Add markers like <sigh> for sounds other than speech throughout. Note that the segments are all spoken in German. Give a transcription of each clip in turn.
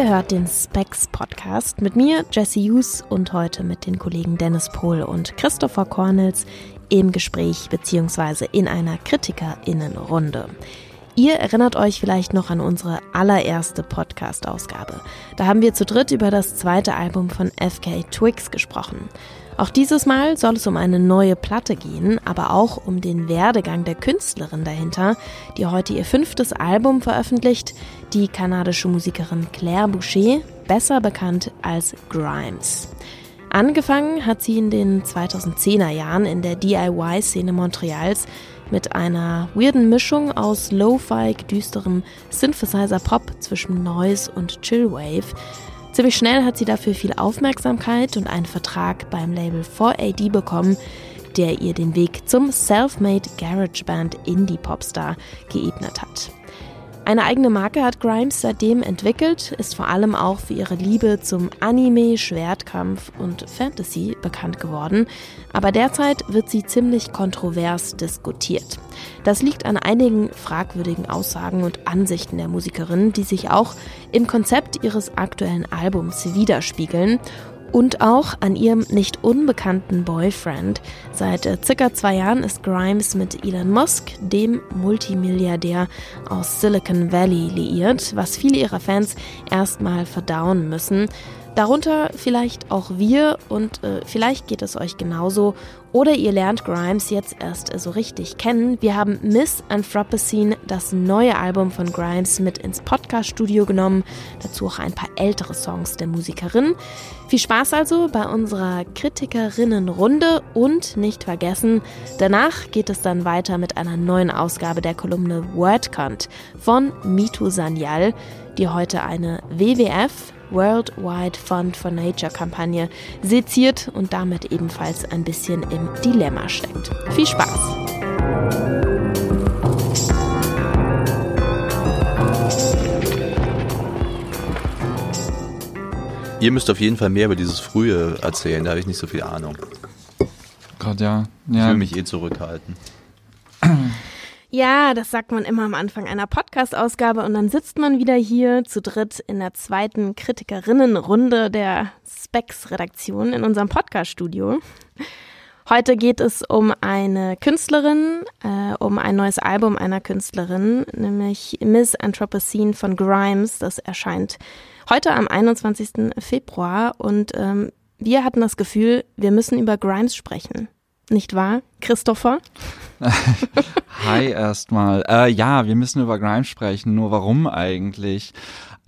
Ihr hört den Specs Podcast mit mir, Jesse Hughes, und heute mit den Kollegen Dennis Pohl und Christopher Cornels im Gespräch bzw. in einer KritikerInnenrunde. Ihr erinnert euch vielleicht noch an unsere allererste Podcast-Ausgabe. Da haben wir zu dritt über das zweite Album von FK Twigs gesprochen. Auch dieses Mal soll es um eine neue Platte gehen, aber auch um den Werdegang der Künstlerin dahinter, die heute ihr fünftes Album veröffentlicht, die kanadische Musikerin Claire Boucher, besser bekannt als Grimes. Angefangen hat sie in den 2010er Jahren in der DIY-Szene Montreals mit einer weirden Mischung aus Lo-Fi, düsterem Synthesizer-Pop zwischen Noise und Chillwave. Ziemlich schnell hat sie dafür viel Aufmerksamkeit und einen Vertrag beim Label 4AD bekommen, der ihr den Weg zum Self-Made Garage Band Indie Popstar geebnet hat. Eine eigene Marke hat Grimes seitdem entwickelt, ist vor allem auch für ihre Liebe zum Anime, Schwertkampf und Fantasy bekannt geworden, aber derzeit wird sie ziemlich kontrovers diskutiert. Das liegt an einigen fragwürdigen Aussagen und Ansichten der Musikerin, die sich auch im Konzept ihres aktuellen Albums widerspiegeln und auch an ihrem nicht unbekannten Boyfriend. Seit äh, circa zwei Jahren ist Grimes mit Elon Musk, dem Multimilliardär aus Silicon Valley, liiert, was viele ihrer Fans erstmal verdauen müssen. Darunter vielleicht auch wir und äh, vielleicht geht es euch genauso oder ihr lernt Grimes jetzt erst so richtig kennen. Wir haben Miss Anthropocene, das neue Album von Grimes, mit ins Podcast-Studio genommen. Dazu auch ein paar ältere Songs der Musikerin. Viel Spaß also bei unserer Kritikerinnenrunde und nicht vergessen, danach geht es dann weiter mit einer neuen Ausgabe der Kolumne WordCount von Mitu Sanyal, die heute eine WWF Worldwide Fund for Nature Kampagne seziert und damit ebenfalls ein bisschen im Dilemma steckt. Viel Spaß! Ihr müsst auf jeden Fall mehr über dieses Frühe erzählen, da habe ich nicht so viel Ahnung. Gott, ja. ja. Ich will mich eh zurückhalten. Ja, das sagt man immer am Anfang einer Podcast-Ausgabe und dann sitzt man wieder hier zu dritt in der zweiten Kritikerinnenrunde der Specs-Redaktion in unserem Podcast-Studio. Heute geht es um eine Künstlerin, äh, um ein neues Album einer Künstlerin, nämlich Miss Anthropocene von Grimes. Das erscheint heute am 21. Februar und ähm, wir hatten das Gefühl, wir müssen über Grimes sprechen nicht wahr, Christopher? <laughs> Hi erstmal. Äh, ja, wir müssen über Grimes sprechen. Nur warum eigentlich?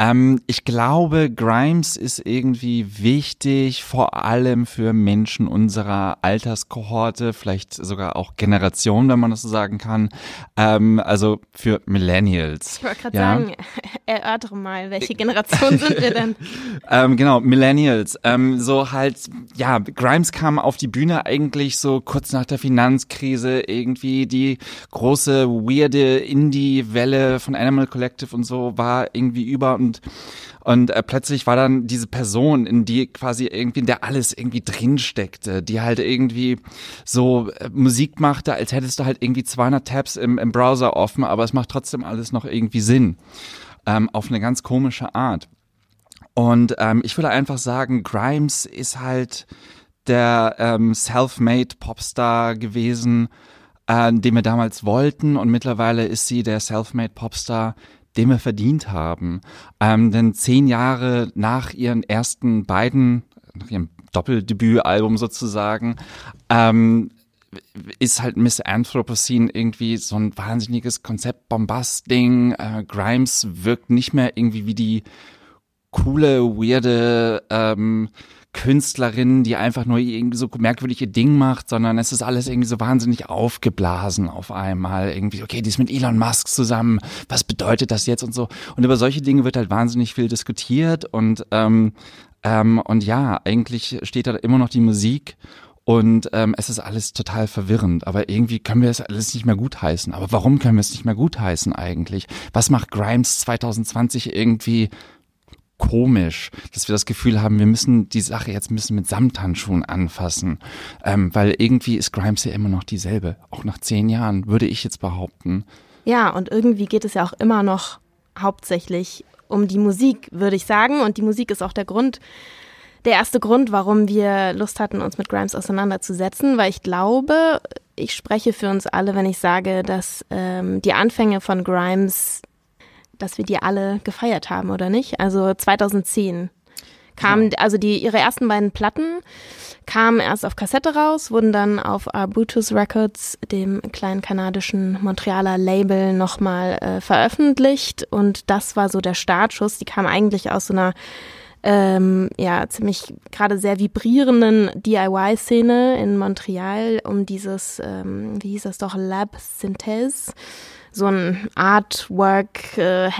Ähm, ich glaube, Grimes ist irgendwie wichtig, vor allem für Menschen unserer Alterskohorte, vielleicht sogar auch Generation, wenn man das so sagen kann. Ähm, also für Millennials. Ich wollte gerade ja. sagen, <laughs> erörtere mal, welche Generation sind wir denn? <laughs> ähm, genau, Millennials. Ähm, so halt, ja, Grimes kam auf die Bühne eigentlich so kurz nach der Finanzkrise, irgendwie die große, weirde Indie-Welle von Animal Collective und so war irgendwie über und und äh, plötzlich war dann diese Person, in die quasi irgendwie, in der alles irgendwie drin steckte, die halt irgendwie so äh, Musik machte, als hättest du halt irgendwie 200 Tabs im, im Browser offen, aber es macht trotzdem alles noch irgendwie Sinn. Ähm, auf eine ganz komische Art. Und ähm, ich würde einfach sagen, Grimes ist halt der ähm, self-made Popstar gewesen, äh, den wir damals wollten. Und mittlerweile ist sie der self-made Popstar, den wir verdient haben. Ähm, denn zehn Jahre nach ihren ersten beiden, nach ihrem Doppeldebütalbum sozusagen, ähm, ist halt Miss Anthropocene irgendwie so ein wahnsinniges Konzept-Bombast-Ding. Äh, Grimes wirkt nicht mehr irgendwie wie die coole, weirde ähm, Künstlerin, die einfach nur irgendwie so merkwürdige Ding macht, sondern es ist alles irgendwie so wahnsinnig aufgeblasen auf einmal. Irgendwie, okay, die ist mit Elon Musk zusammen, was bedeutet das jetzt und so. Und über solche Dinge wird halt wahnsinnig viel diskutiert und, ähm, ähm, und ja, eigentlich steht da immer noch die Musik und ähm, es ist alles total verwirrend. Aber irgendwie können wir es alles nicht mehr gutheißen. Aber warum können wir es nicht mehr gutheißen eigentlich? Was macht Grimes 2020 irgendwie komisch, dass wir das Gefühl haben, wir müssen die Sache jetzt müssen mit Samthandschuhen anfassen, ähm, weil irgendwie ist Grimes ja immer noch dieselbe, auch nach zehn Jahren, würde ich jetzt behaupten. Ja, und irgendwie geht es ja auch immer noch hauptsächlich um die Musik, würde ich sagen. Und die Musik ist auch der Grund, der erste Grund, warum wir Lust hatten, uns mit Grimes auseinanderzusetzen, weil ich glaube, ich spreche für uns alle, wenn ich sage, dass ähm, die Anfänge von Grimes, dass wir die alle gefeiert haben, oder nicht? Also 2010 kamen, ja. also die ihre ersten beiden Platten kamen erst auf Kassette raus, wurden dann auf Arbutus Records, dem kleinen kanadischen Montrealer Label, nochmal äh, veröffentlicht. Und das war so der Startschuss. Die kamen eigentlich aus so einer ähm, ja ziemlich gerade sehr vibrierenden DIY-Szene in Montreal um dieses, ähm, wie hieß das doch, Lab Synthèse, so ein Artwork äh,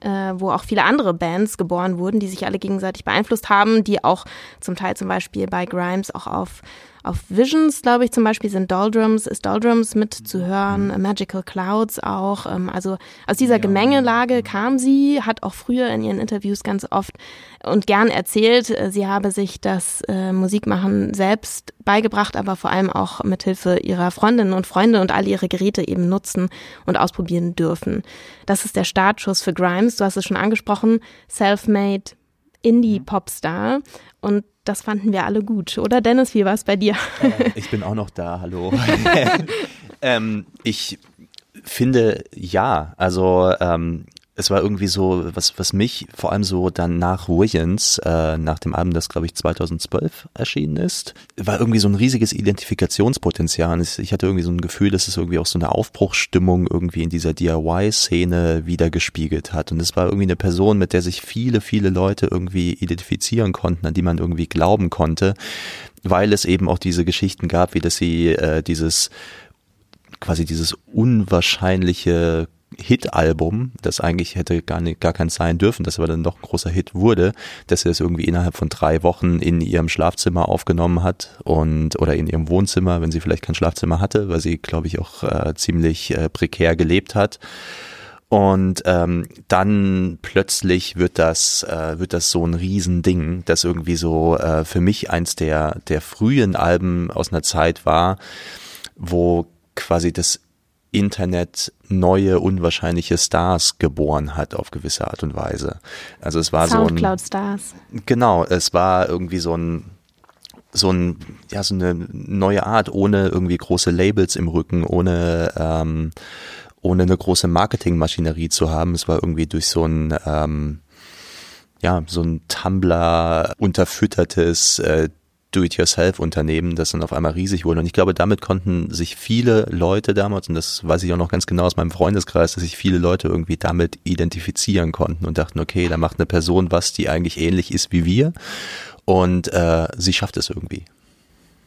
äh, wo auch viele andere Bands geboren wurden, die sich alle gegenseitig beeinflusst haben, die auch zum Teil zum Beispiel bei Grimes auch auf auf Visions, glaube ich, zum Beispiel sind Doldrums, ist Doldrums mit zu hören, mhm. Magical Clouds auch. Ähm, also aus dieser. Gemengelage kam sie, hat auch früher in ihren Interviews ganz oft und gern erzählt, äh, sie habe sich das äh, Musikmachen selbst beigebracht, aber vor allem auch mit Hilfe ihrer Freundinnen und Freunde und all ihre Geräte eben nutzen und ausprobieren dürfen. Das ist der Startschuss für Grimes. Du hast es schon angesprochen, self-made Indie-Popstar. Und das fanden wir alle gut, oder Dennis, wie war es bei dir? Äh, ich bin auch noch da, hallo. <laughs> <laughs> ähm, ich finde ja, also ähm, es war irgendwie so, was, was mich vor allem so dann nach Williams, äh, nach dem Album, das glaube ich 2012 erschienen ist, war irgendwie so ein riesiges Identifikationspotenzial. Ich hatte irgendwie so ein Gefühl, dass es irgendwie auch so eine Aufbruchsstimmung irgendwie in dieser DIY-Szene wiedergespiegelt hat. Und es war irgendwie eine Person, mit der sich viele, viele Leute irgendwie identifizieren konnten, an die man irgendwie glauben konnte, weil es eben auch diese Geschichten gab, wie dass sie äh, dieses quasi dieses unwahrscheinliche Hit-Album, das eigentlich hätte gar, nicht, gar keins sein dürfen, das aber dann doch ein großer Hit wurde, dass sie das irgendwie innerhalb von drei Wochen in ihrem Schlafzimmer aufgenommen hat und oder in ihrem Wohnzimmer, wenn sie vielleicht kein Schlafzimmer hatte, weil sie, glaube ich, auch äh, ziemlich äh, prekär gelebt hat. Und ähm, dann plötzlich wird das, äh, wird das so ein Riesending, das irgendwie so äh, für mich eins der, der frühen Alben aus einer Zeit war, wo quasi das Internet neue unwahrscheinliche Stars geboren hat auf gewisse Art und Weise. Also es war Soundcloud so ein Stars. Genau, es war irgendwie so ein so ein ja so eine neue Art ohne irgendwie große Labels im Rücken, ohne ähm, ohne eine große Marketingmaschinerie zu haben. Es war irgendwie durch so ein ähm, ja, so ein Tumblr unterfüttertes äh, Do-it-yourself-Unternehmen, das dann auf einmal riesig wurde. Und ich glaube, damit konnten sich viele Leute damals, und das weiß ich auch noch ganz genau aus meinem Freundeskreis, dass sich viele Leute irgendwie damit identifizieren konnten und dachten, okay, da macht eine Person was, die eigentlich ähnlich ist wie wir. Und äh, sie schafft es irgendwie.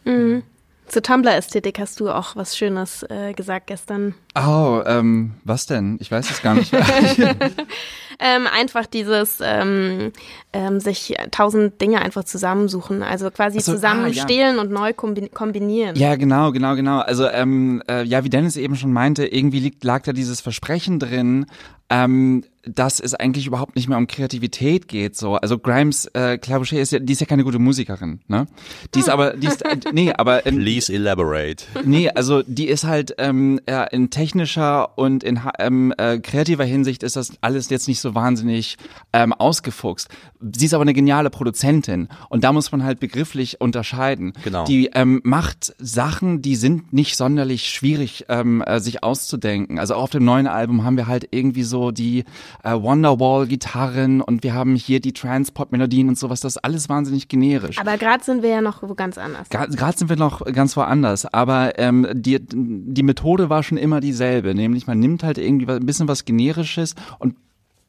Mhm. Zur Tumblr-Ästhetik hast du auch was Schönes äh, gesagt gestern. Oh, ähm, was denn? Ich weiß es gar nicht. <laughs> <laughs> ähm, einfach dieses ähm, ähm, sich tausend Dinge einfach zusammensuchen, also quasi so, zusammen ah, ja. und neu kombinieren. Ja, genau, genau, genau. Also ähm, äh, ja, wie Dennis eben schon meinte, irgendwie liegt, lag da dieses Versprechen drin, ähm, dass es eigentlich überhaupt nicht mehr um Kreativität geht. So, also Grimes, äh, Claire ist ja, die ist ja keine gute Musikerin, ne? Die ist aber, die ist, äh, nee, aber ähm, please elaborate. Nee, also die ist halt ähm, ja, in technischer und in ähm, äh, kreativer Hinsicht ist das alles jetzt nicht so wahnsinnig ähm, ausgefuchst. Sie ist aber eine geniale Produzentin und da muss man halt begrifflich unterscheiden. Genau. Die ähm, macht Sachen, die sind nicht sonderlich schwierig ähm, äh, sich auszudenken. Also auch auf dem neuen Album haben wir halt irgendwie so die äh, Wonderwall-Gitarren und wir haben hier die Transport-Melodien und sowas. Das ist alles wahnsinnig generisch. Aber gerade sind wir ja noch wo ganz anders. Gerade sind wir noch ganz woanders. Aber ähm, die, die Methode war schon immer dieselbe. Nämlich man nimmt halt irgendwie ein bisschen was Generisches und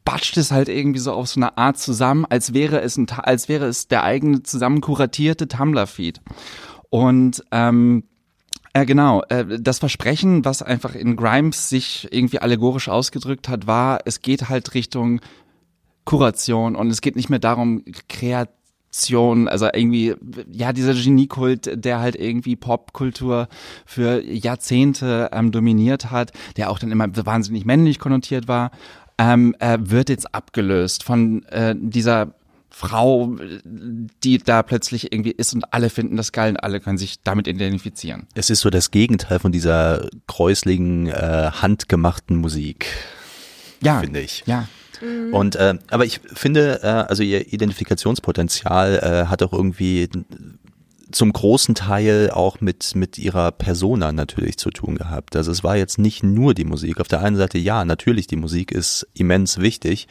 batscht es halt irgendwie so auf so eine Art zusammen, als wäre es ein, als wäre es der eigene zusammen kuratierte Tumblr-Feed. Und ähm, ja, genau. Äh, das Versprechen, was einfach in Grimes sich irgendwie allegorisch ausgedrückt hat, war, es geht halt Richtung Kuration und es geht nicht mehr darum, Kreation, also irgendwie, ja, dieser Geniekult, der halt irgendwie Popkultur für Jahrzehnte ähm, dominiert hat, der auch dann immer wahnsinnig männlich konnotiert war, ähm, äh, wird jetzt abgelöst von äh, dieser Frau, die da plötzlich irgendwie ist und alle finden das geil und alle können sich damit identifizieren. Es ist so das Gegenteil von dieser kräusligen, äh, handgemachten Musik. Ja. Finde ich. Ja. Mhm. Und äh, aber ich finde, äh, also ihr Identifikationspotenzial äh, hat auch irgendwie zum großen Teil auch mit, mit ihrer Persona natürlich zu tun gehabt. Also es war jetzt nicht nur die Musik. Auf der einen Seite, ja, natürlich, die Musik ist immens wichtig,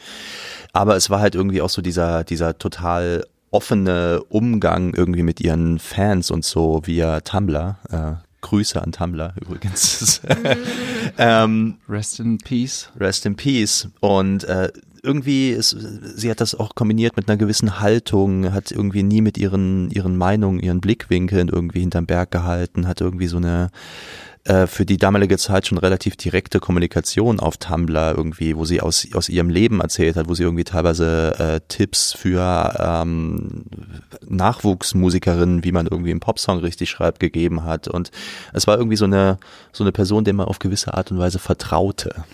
aber es war halt irgendwie auch so dieser, dieser total offene Umgang irgendwie mit ihren Fans und so via Tumblr. Äh, Grüße an Tumblr übrigens. <laughs> ähm, Rest in Peace. Rest in Peace. Und äh, irgendwie ist, sie hat das auch kombiniert mit einer gewissen Haltung, hat irgendwie nie mit ihren, ihren Meinungen, ihren Blickwinkeln irgendwie hinterm Berg gehalten, hat irgendwie so eine äh, für die damalige Zeit schon relativ direkte Kommunikation auf Tumblr irgendwie, wo sie aus, aus ihrem Leben erzählt hat, wo sie irgendwie teilweise äh, Tipps für ähm, Nachwuchsmusikerinnen, wie man irgendwie einen Popsong richtig schreibt, gegeben hat. Und es war irgendwie so eine, so eine Person, der man auf gewisse Art und Weise vertraute.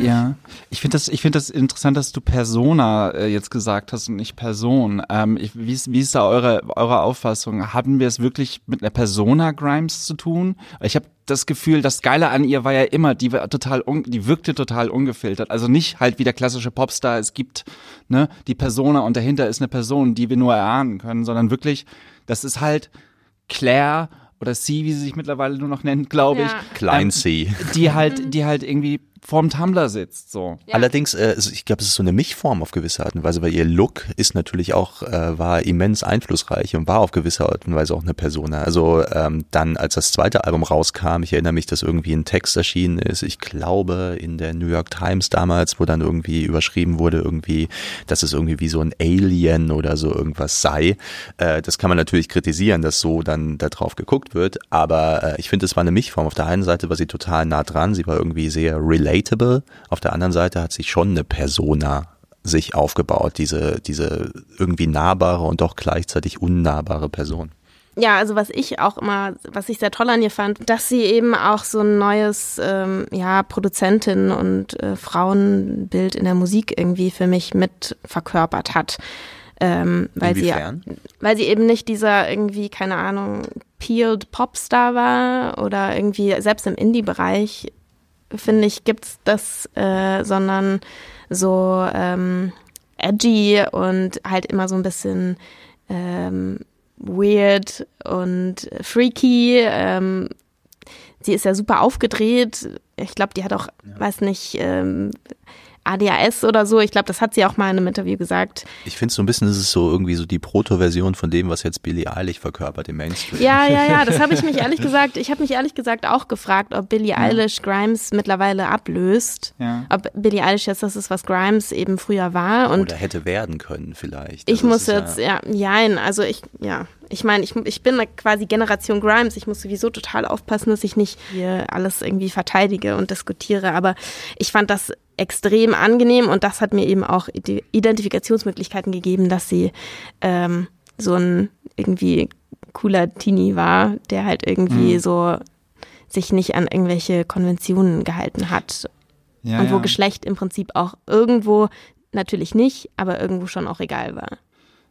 Ja, ich finde das, ich finde das interessant, dass du Persona äh, jetzt gesagt hast und nicht Person. Ähm, ich, wie, ist, wie ist da eure, eure Auffassung? Haben wir es wirklich mit einer Persona Grimes zu tun? Ich habe das Gefühl, das Geile an ihr war ja immer, die war total, un, die wirkte total ungefiltert. Also nicht halt wie der klassische Popstar, es gibt ne die Persona und dahinter ist eine Person, die wir nur erahnen können, sondern wirklich, das ist halt Claire oder C, wie sie sich mittlerweile nur noch nennt, glaube ja. ich. Klein C. Ähm, die halt, die halt irgendwie vorm Tumblr sitzt. So. Ja. Allerdings, äh, ich glaube, es ist so eine Mischform auf gewisse Art und Weise, weil ihr Look ist natürlich auch, äh, war immens einflussreich und war auf gewisse Art und Weise auch eine Persona. Also ähm, dann, als das zweite Album rauskam, ich erinnere mich, dass irgendwie ein Text erschienen ist, ich glaube in der New York Times damals, wo dann irgendwie überschrieben wurde, irgendwie, dass es irgendwie wie so ein Alien oder so irgendwas sei. Äh, das kann man natürlich kritisieren, dass so dann da drauf geguckt wird, aber äh, ich finde, es war eine Mischform. Auf der einen Seite war sie total nah dran, sie war irgendwie sehr relatable relatable. Auf der anderen Seite hat sich schon eine Persona sich aufgebaut, diese, diese irgendwie nahbare und doch gleichzeitig unnahbare Person. Ja, also was ich auch immer, was ich sehr toll an ihr fand, dass sie eben auch so ein neues, ähm, ja, Produzentin und äh, Frauenbild in der Musik irgendwie für mich mit verkörpert hat. Ähm, weil Inwiefern? sie weil sie eben nicht dieser irgendwie, keine Ahnung, peeled Popstar war oder irgendwie selbst im Indie-Bereich finde ich, gibt's das, äh, sondern so ähm, edgy und halt immer so ein bisschen ähm, weird und freaky. Ähm, sie ist ja super aufgedreht. Ich glaube, die hat auch, ja. weiß nicht, ähm, ADHS oder so. Ich glaube, das hat sie auch mal in einem Interview gesagt. Ich finde so ein bisschen, das ist so irgendwie so die Proto-Version von dem, was jetzt Billie Eilish verkörpert im Mainstream. Ja, ja, ja, das habe ich mich <laughs> ehrlich gesagt, ich habe mich ehrlich gesagt auch gefragt, ob Billie ja. Eilish Grimes mittlerweile ablöst. Ja. Ob Billie Eilish jetzt das ist, was Grimes eben früher war. Und oder hätte werden können vielleicht. Ich also muss jetzt, ja, ja, also ich, ja, ich meine, ich, ich bin quasi Generation Grimes. Ich muss sowieso total aufpassen, dass ich nicht hier alles irgendwie verteidige und diskutiere. Aber ich fand das extrem angenehm und das hat mir eben auch Identifikationsmöglichkeiten gegeben, dass sie ähm, so ein irgendwie cooler Teenie war, der halt irgendwie mhm. so sich nicht an irgendwelche Konventionen gehalten hat. Ja, und wo ja. Geschlecht im Prinzip auch irgendwo, natürlich nicht, aber irgendwo schon auch egal war.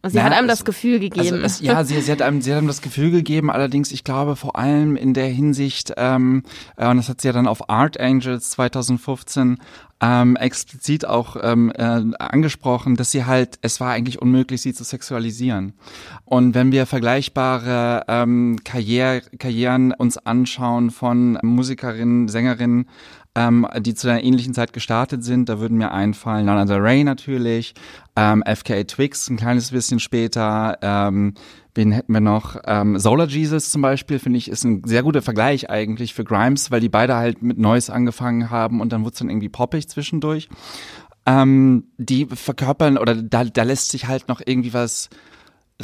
Sie ja, hat einem das Gefühl also gegeben. Also es, ja, sie, sie, hat einem, sie hat einem das Gefühl gegeben, allerdings, ich glaube, vor allem in der Hinsicht, ähm, äh, und das hat sie ja dann auf Art Angels 2015 ähm, explizit auch ähm, äh, angesprochen, dass sie halt, es war eigentlich unmöglich, sie zu sexualisieren. Und wenn wir vergleichbare ähm, Karriere, Karrieren uns anschauen von Musikerinnen, Sängerinnen, ähm, die zu einer ähnlichen Zeit gestartet sind. Da würden mir einfallen Lana Del Rey natürlich, ähm, FKA Twix ein kleines bisschen später, ähm, Wen hätten wir noch? Ähm, Solar Jesus zum Beispiel, finde ich, ist ein sehr guter Vergleich eigentlich für Grimes, weil die beide halt mit Neues angefangen haben und dann wurde es dann irgendwie poppig zwischendurch. Ähm, die verkörpern oder da, da lässt sich halt noch irgendwie was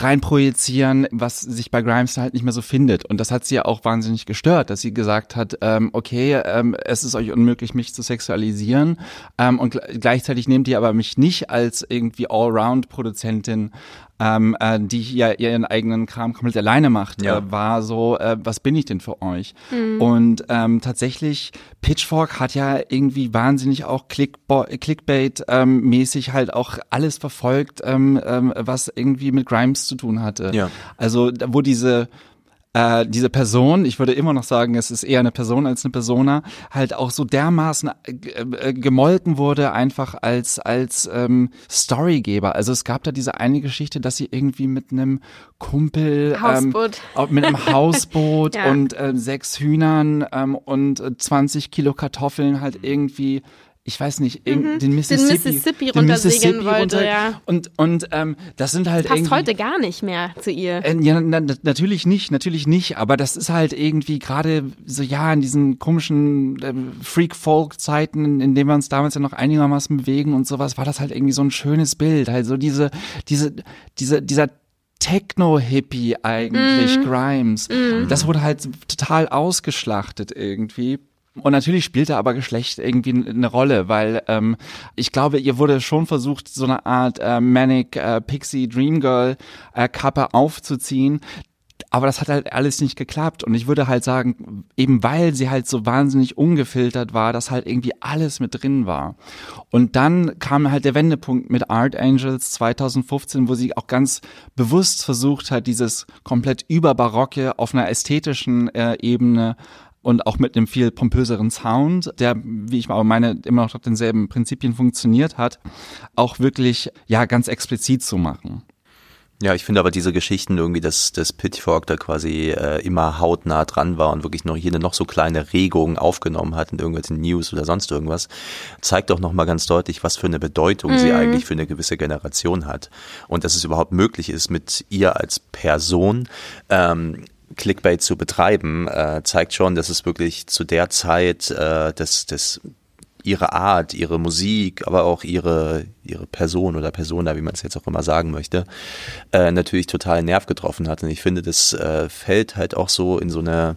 reinprojizieren, was sich bei Grimes halt nicht mehr so findet. Und das hat sie ja auch wahnsinnig gestört, dass sie gesagt hat, ähm, okay, ähm, es ist euch unmöglich, mich zu sexualisieren. Ähm, und gleichzeitig nehmt ihr aber mich nicht als irgendwie Allround-Produzentin ähm, äh, die ja ihren eigenen Kram komplett alleine macht, ja. äh, war so, äh, was bin ich denn für euch? Mhm. Und ähm, tatsächlich, Pitchfork hat ja irgendwie wahnsinnig auch Clickbait-mäßig ähm, halt auch alles verfolgt, ähm, ähm, was irgendwie mit Grimes zu tun hatte. Ja. Also wo diese äh, diese Person, ich würde immer noch sagen, es ist eher eine Person als eine Persona, halt auch so dermaßen äh, äh, gemolken wurde, einfach als, als ähm, Storygeber. Also es gab da diese eine Geschichte, dass sie irgendwie mit einem Kumpel Hausboot. Ähm, mit einem Hausboot <laughs> Ja. und äh, sechs Hühnern ähm, und äh, 20 Kilo Kartoffeln halt irgendwie ich weiß nicht, irgend- den Mississippi, Mhm. Mississippi runtersegeln wollte, runter- ja. Und, und ähm, das sind halt Passt heute gar nicht mehr zu ihr. Äh, Ja, na, na, natürlich nicht, natürlich nicht, aber das ist halt irgendwie gerade so, ja, in diesen komischen äh, Freak-Folk-Zeiten, in denen wir uns damals ja noch einigermaßen bewegen und sowas, war das halt irgendwie so ein schönes Bild. Also diese, diese, diese, dieser Techno-Hippie eigentlich, Grimes. Das wurde halt total ausgeschlachtet irgendwie. Und natürlich spielte aber Geschlecht irgendwie eine Rolle, weil ähm, ich glaube, ihr wurde schon versucht, so eine Art äh, Manic äh, Pixie Dream Girl äh, Kappe aufzuziehen. Aber das hat halt alles nicht geklappt. Und ich würde halt sagen, eben weil sie halt so wahnsinnig ungefiltert war, dass halt irgendwie alles mit drin war. Und dann kam halt der Wendepunkt mit Art Angels 2015, wo sie auch ganz bewusst versucht hat, dieses komplett überbarocke auf einer ästhetischen äh, Ebene und auch mit einem viel pompöseren Sound, der, wie ich aber meine, immer noch nach denselben Prinzipien funktioniert hat, auch wirklich, ja, ganz explizit zu machen. Ja, ich finde aber diese Geschichten irgendwie, dass, dass Pitchfork da quasi äh, immer hautnah dran war und wirklich noch jede noch so kleine Regung aufgenommen hat in irgendwelchen News oder sonst irgendwas, zeigt auch nochmal ganz deutlich, was für eine Bedeutung sie eigentlich für eine gewisse Generation hat. Und dass es überhaupt möglich ist, mit ihr als Person ähm, Clickbait zu betreiben, äh, zeigt schon, dass es wirklich zu der Zeit äh, des, des ihre Art, ihre Musik, aber auch ihre, ihre Person oder Persona, wie man es jetzt auch immer sagen möchte, äh, natürlich total Nerv getroffen hat. Und ich finde, das äh, fällt halt auch so in so eine,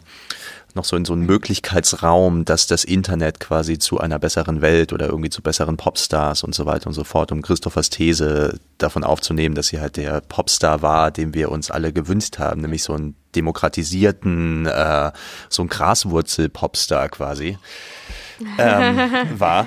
noch so in so einen Möglichkeitsraum, dass das Internet quasi zu einer besseren Welt oder irgendwie zu besseren Popstars und so weiter und so fort, um Christophers These davon aufzunehmen, dass sie halt der Popstar war, den wir uns alle gewünscht haben, nämlich so einen demokratisierten, äh, so ein Graswurzel-Popstar quasi ähm, war.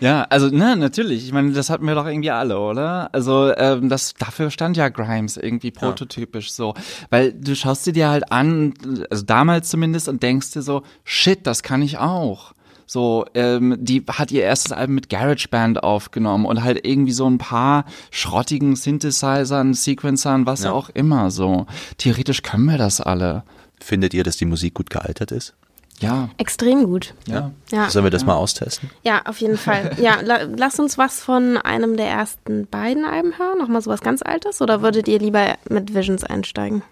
Ja, also ne, natürlich. Ich meine, das hatten wir doch irgendwie alle, oder? Also ähm, das dafür stand ja Grimes irgendwie prototypisch so, weil du schaust dir dir halt an, also damals zumindest und denkst dir so, shit, das kann ich auch. So, ähm, die hat ihr erstes Album mit GarageBand aufgenommen und halt irgendwie so ein paar schrottigen Synthesizern, Sequencern, was Ja. auch immer so. Theoretisch können wir das alle. Findet ihr, dass die Musik gut gealtert ist? Ja, Extrem gut. ja. Ja, Sollen wir das mal austesten? ja auf jeden Fall. <laughs> Ja, la lass uns was von einem der ersten beiden Alben hören. Nochmal sowas ganz Altes. Oder würdet ihr lieber mit Visions einsteigen?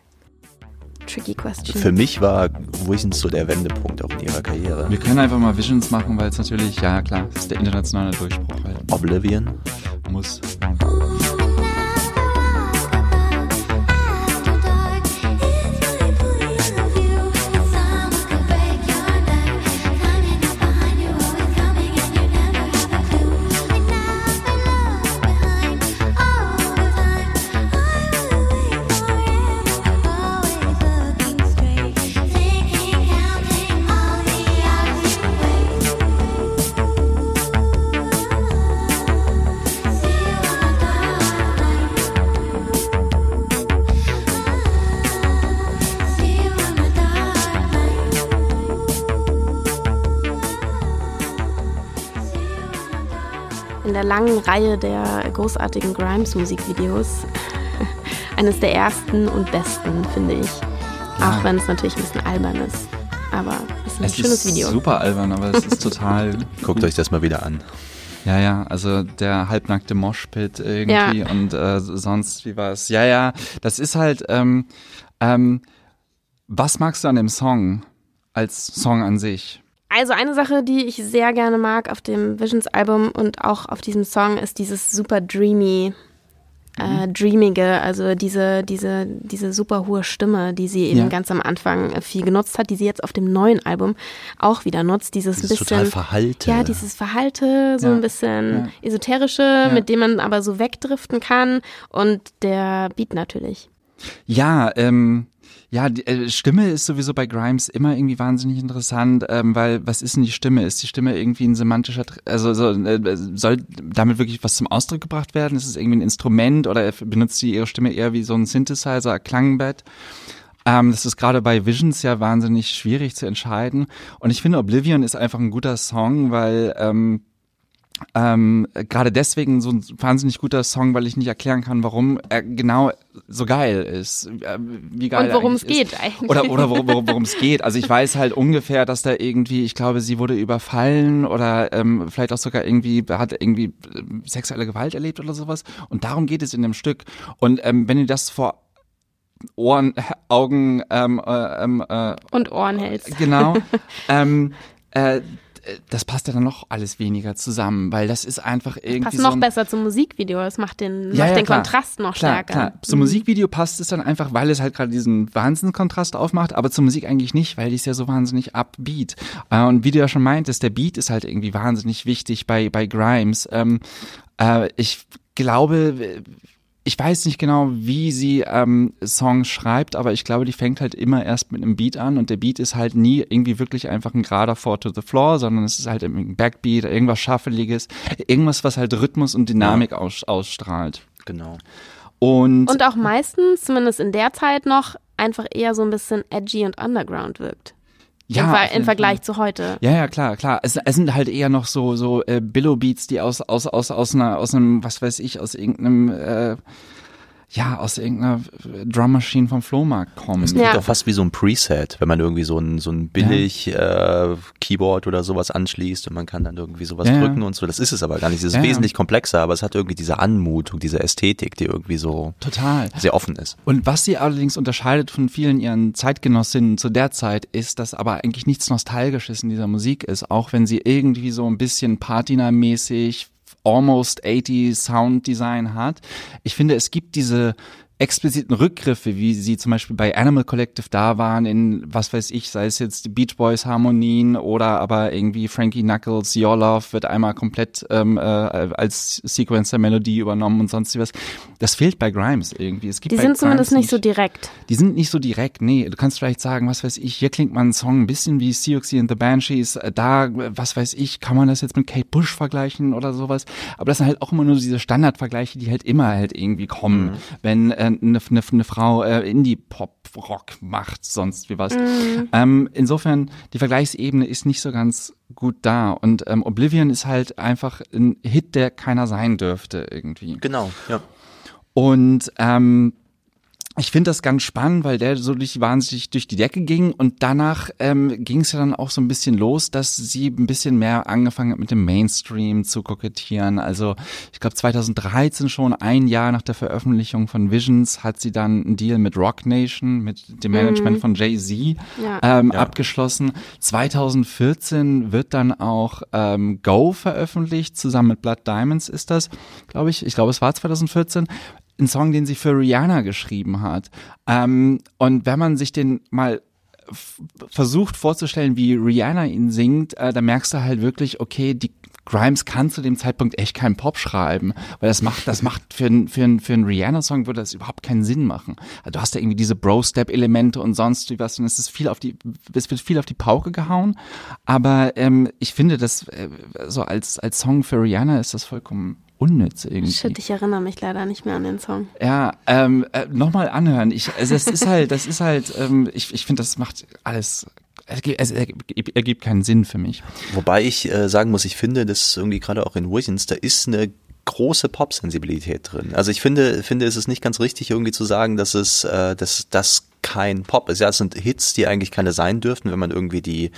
Tricky question. Für mich war Visions so der Wendepunkt auch in ihrer Karriere. Wir können einfach mal Visions machen, weil es natürlich, ja klar, das ist der internationale Durchbruch halt. Oblivion. Muss. In der langen Reihe der großartigen Grimes-Musikvideos. <laughs> Eines der ersten und besten, finde ich. Auch wenn es natürlich ein bisschen albern ist. Aber es ist ein Es schönes ist Video. super albern, aber es ist total. <laughs> Guckt euch das mal wieder an. Ja, ja, also der halbnackte Moshpit irgendwie Ja. und äh, sonst wie war es. Ja, ja, das ist halt. Ähm, ähm, was magst du an dem Song als Song an sich? Also eine Sache, die ich sehr gerne mag auf dem Visions-Album und auch auf diesem Song, ist dieses super dreamy, äh, dreamige, also diese, diese, diese super hohe Stimme, die sie eben Ja. ganz am Anfang viel genutzt hat, die sie jetzt auf dem neuen Album auch wieder nutzt. Dieses, Dieses bisschen, total Verhalte. ja, dieses Verhalte, so Ja. ein bisschen Ja. esoterische, mit dem man aber so wegdriften kann und der Beat natürlich. Ja, ähm, ja, die äh, Stimme ist sowieso bei Grimes immer irgendwie wahnsinnig interessant, ähm, weil was ist denn die Stimme? Ist die Stimme irgendwie ein semantischer, also so, äh, soll damit wirklich was zum Ausdruck gebracht werden? Ist es irgendwie ein Instrument oder benutzt sie ihre Stimme eher wie so ein Synthesizer, Klangbett? Ähm, das ist gerade bei Visions ja wahnsinnig schwierig zu entscheiden. Und ich finde, Oblivion ist einfach ein guter Song, weil ähm, ähm, gerade deswegen so ein wahnsinnig guter Song, weil ich nicht erklären kann, warum er genau so geil ist. Äh, wie geil Und worum es ist. geht eigentlich. Oder, oder worum es <laughs> geht. Also ich weiß halt ungefähr, dass da irgendwie, ich glaube, sie wurde überfallen oder ähm, vielleicht auch sogar irgendwie, hat irgendwie äh, sexuelle Gewalt erlebt oder sowas. Und darum geht es in dem Stück. Und ähm, wenn ihr das vor Ohren, <laughs> Augen ähm, äh, ähm, äh, Und Ohren hältst. Genau. <laughs> ähm, äh, das passt ja dann noch alles weniger zusammen, weil das ist einfach irgendwie Passt so noch ein, besser zum Musikvideo. Das macht den, Ja, macht ja, den klar. Kontrast noch Klar, stärker. klar. Zum Musikvideo passt es dann einfach, weil es halt gerade diesen Wahnsinnskontrast aufmacht, aber zur Musik eigentlich nicht, weil die ist ja so wahnsinnig upbeat. Äh, und wie du ja schon meintest, der Beat ist halt irgendwie wahnsinnig wichtig bei, bei Grimes. Ähm, äh, ich glaube, ich weiß nicht genau, wie sie ähm, Songs schreibt, aber ich glaube, die fängt halt immer erst mit einem Beat an und der Beat ist halt nie irgendwie wirklich einfach ein gerader Four to the Floor, sondern es ist halt ein Backbeat, irgendwas Shuffleiges, irgendwas, was halt Rhythmus und Dynamik aus, ausstrahlt. Genau. Und, Und auch meistens, zumindest in der Zeit noch, einfach eher so ein bisschen edgy und underground wirkt. Ja, Im, Im Vergleich Fall. zu heute. Ja, ja, klar, klar. Es, es sind halt eher noch so so äh, Billow Beats, die aus aus aus aus einer aus einem was weiß ich aus irgendeinem äh, ja aus irgendeiner Drum Machine vom Flohmarkt kommen. Es Ja. klingt auch fast wie so ein Preset, wenn man irgendwie so ein, so ein billig äh, Keyboard oder sowas anschließt und man kann dann irgendwie sowas Ja, ja. drücken und so. Das ist es aber gar nicht. Es ist Ja, ja. wesentlich komplexer, aber es hat irgendwie diese Anmutung, diese Ästhetik, die irgendwie so Total. sehr offen ist. Und was sie allerdings unterscheidet von vielen ihren Zeitgenossinnen zu der Zeit, ist, dass aber eigentlich nichts Nostalgisches in dieser Musik ist, auch wenn sie irgendwie so ein bisschen Patina-mäßig almost 80 Sound Design hat. Ich finde, es gibt diese expliziten Rückgriffe, wie sie zum Beispiel bei Animal Collective da waren, in was weiß ich, sei es jetzt die Beach Boys Harmonien oder aber irgendwie Frankie Knuckles, Your Love wird einmal komplett ähm, äh, als Sequencer Melodie übernommen und sonst was. Das fehlt bei Grimes irgendwie. Es gibt Die bei sind zumindest Grimes nicht so direkt. die sind nicht so direkt, nee. Du kannst vielleicht sagen, was weiß ich, hier klingt man ein Song ein bisschen wie Siouxsie and the Banshees, äh, da, was weiß ich, kann man das jetzt mit Kate Bush vergleichen oder sowas. Aber das sind halt auch immer nur diese Standardvergleiche, die halt immer halt irgendwie kommen, wenn äh, eine, eine, eine Frau äh, Indie-Pop-Rock macht, sonst wie was. Ähm, insofern, die Vergleichsebene ist nicht so ganz gut da. Und ähm, Oblivion ist halt einfach ein Hit, der keiner sein dürfte irgendwie. Genau, ja. Und ähm, ich finde das ganz spannend, weil der so durch, wahnsinnig durch die Decke ging und danach ähm, ging es ja dann auch so ein bisschen los, dass sie ein bisschen mehr angefangen hat mit dem Mainstream zu kokettieren. Also ich glaube 2013 schon, ein Jahr nach der Veröffentlichung von Visions, hat sie dann einen Deal mit Rock Nation, mit dem Management von Jay-Z Ja. ähm, Ja. abgeschlossen. 2014 wird dann auch ähm, Go veröffentlicht, zusammen mit Blood Diamonds ist das, glaube ich. Ich glaube, es war 2014 ein Song, den sie für Rihanna geschrieben hat. Ähm, und wenn man sich den mal versucht vorzustellen, wie Rihanna ihn singt, äh, da merkst du halt wirklich, okay, die Grimes kann zu dem Zeitpunkt echt keinen Pop schreiben, weil das macht, das macht für einen für einen für einen Rihanna-Song würde das überhaupt keinen Sinn machen. Also du hast da irgendwie diese Bro-Step-Elemente und sonst wie was und es ist viel auf die, es wird viel auf die Pauke gehauen, aber ähm, ich finde, das äh, so als als Song für Rihanna ist das vollkommen unnütz irgendwie. Shit, ich erinnere mich leider nicht mehr an den Song. Ja, ähm, äh, nochmal anhören. Ich, also es ist halt, das ist halt, ähm, ich, ich finde, das macht alles, es ergibt, keinen Sinn für mich. Wobei ich äh, sagen muss, ich finde, dass irgendwie gerade auch in Wiggins, da ist eine große Pop-Sensibilität drin. Also ich finde, finde, es ist nicht ganz richtig, irgendwie zu sagen, dass es, äh, dass das kein Pop ist. Ja, es sind Hits, die eigentlich keine sein dürften, wenn man irgendwie die,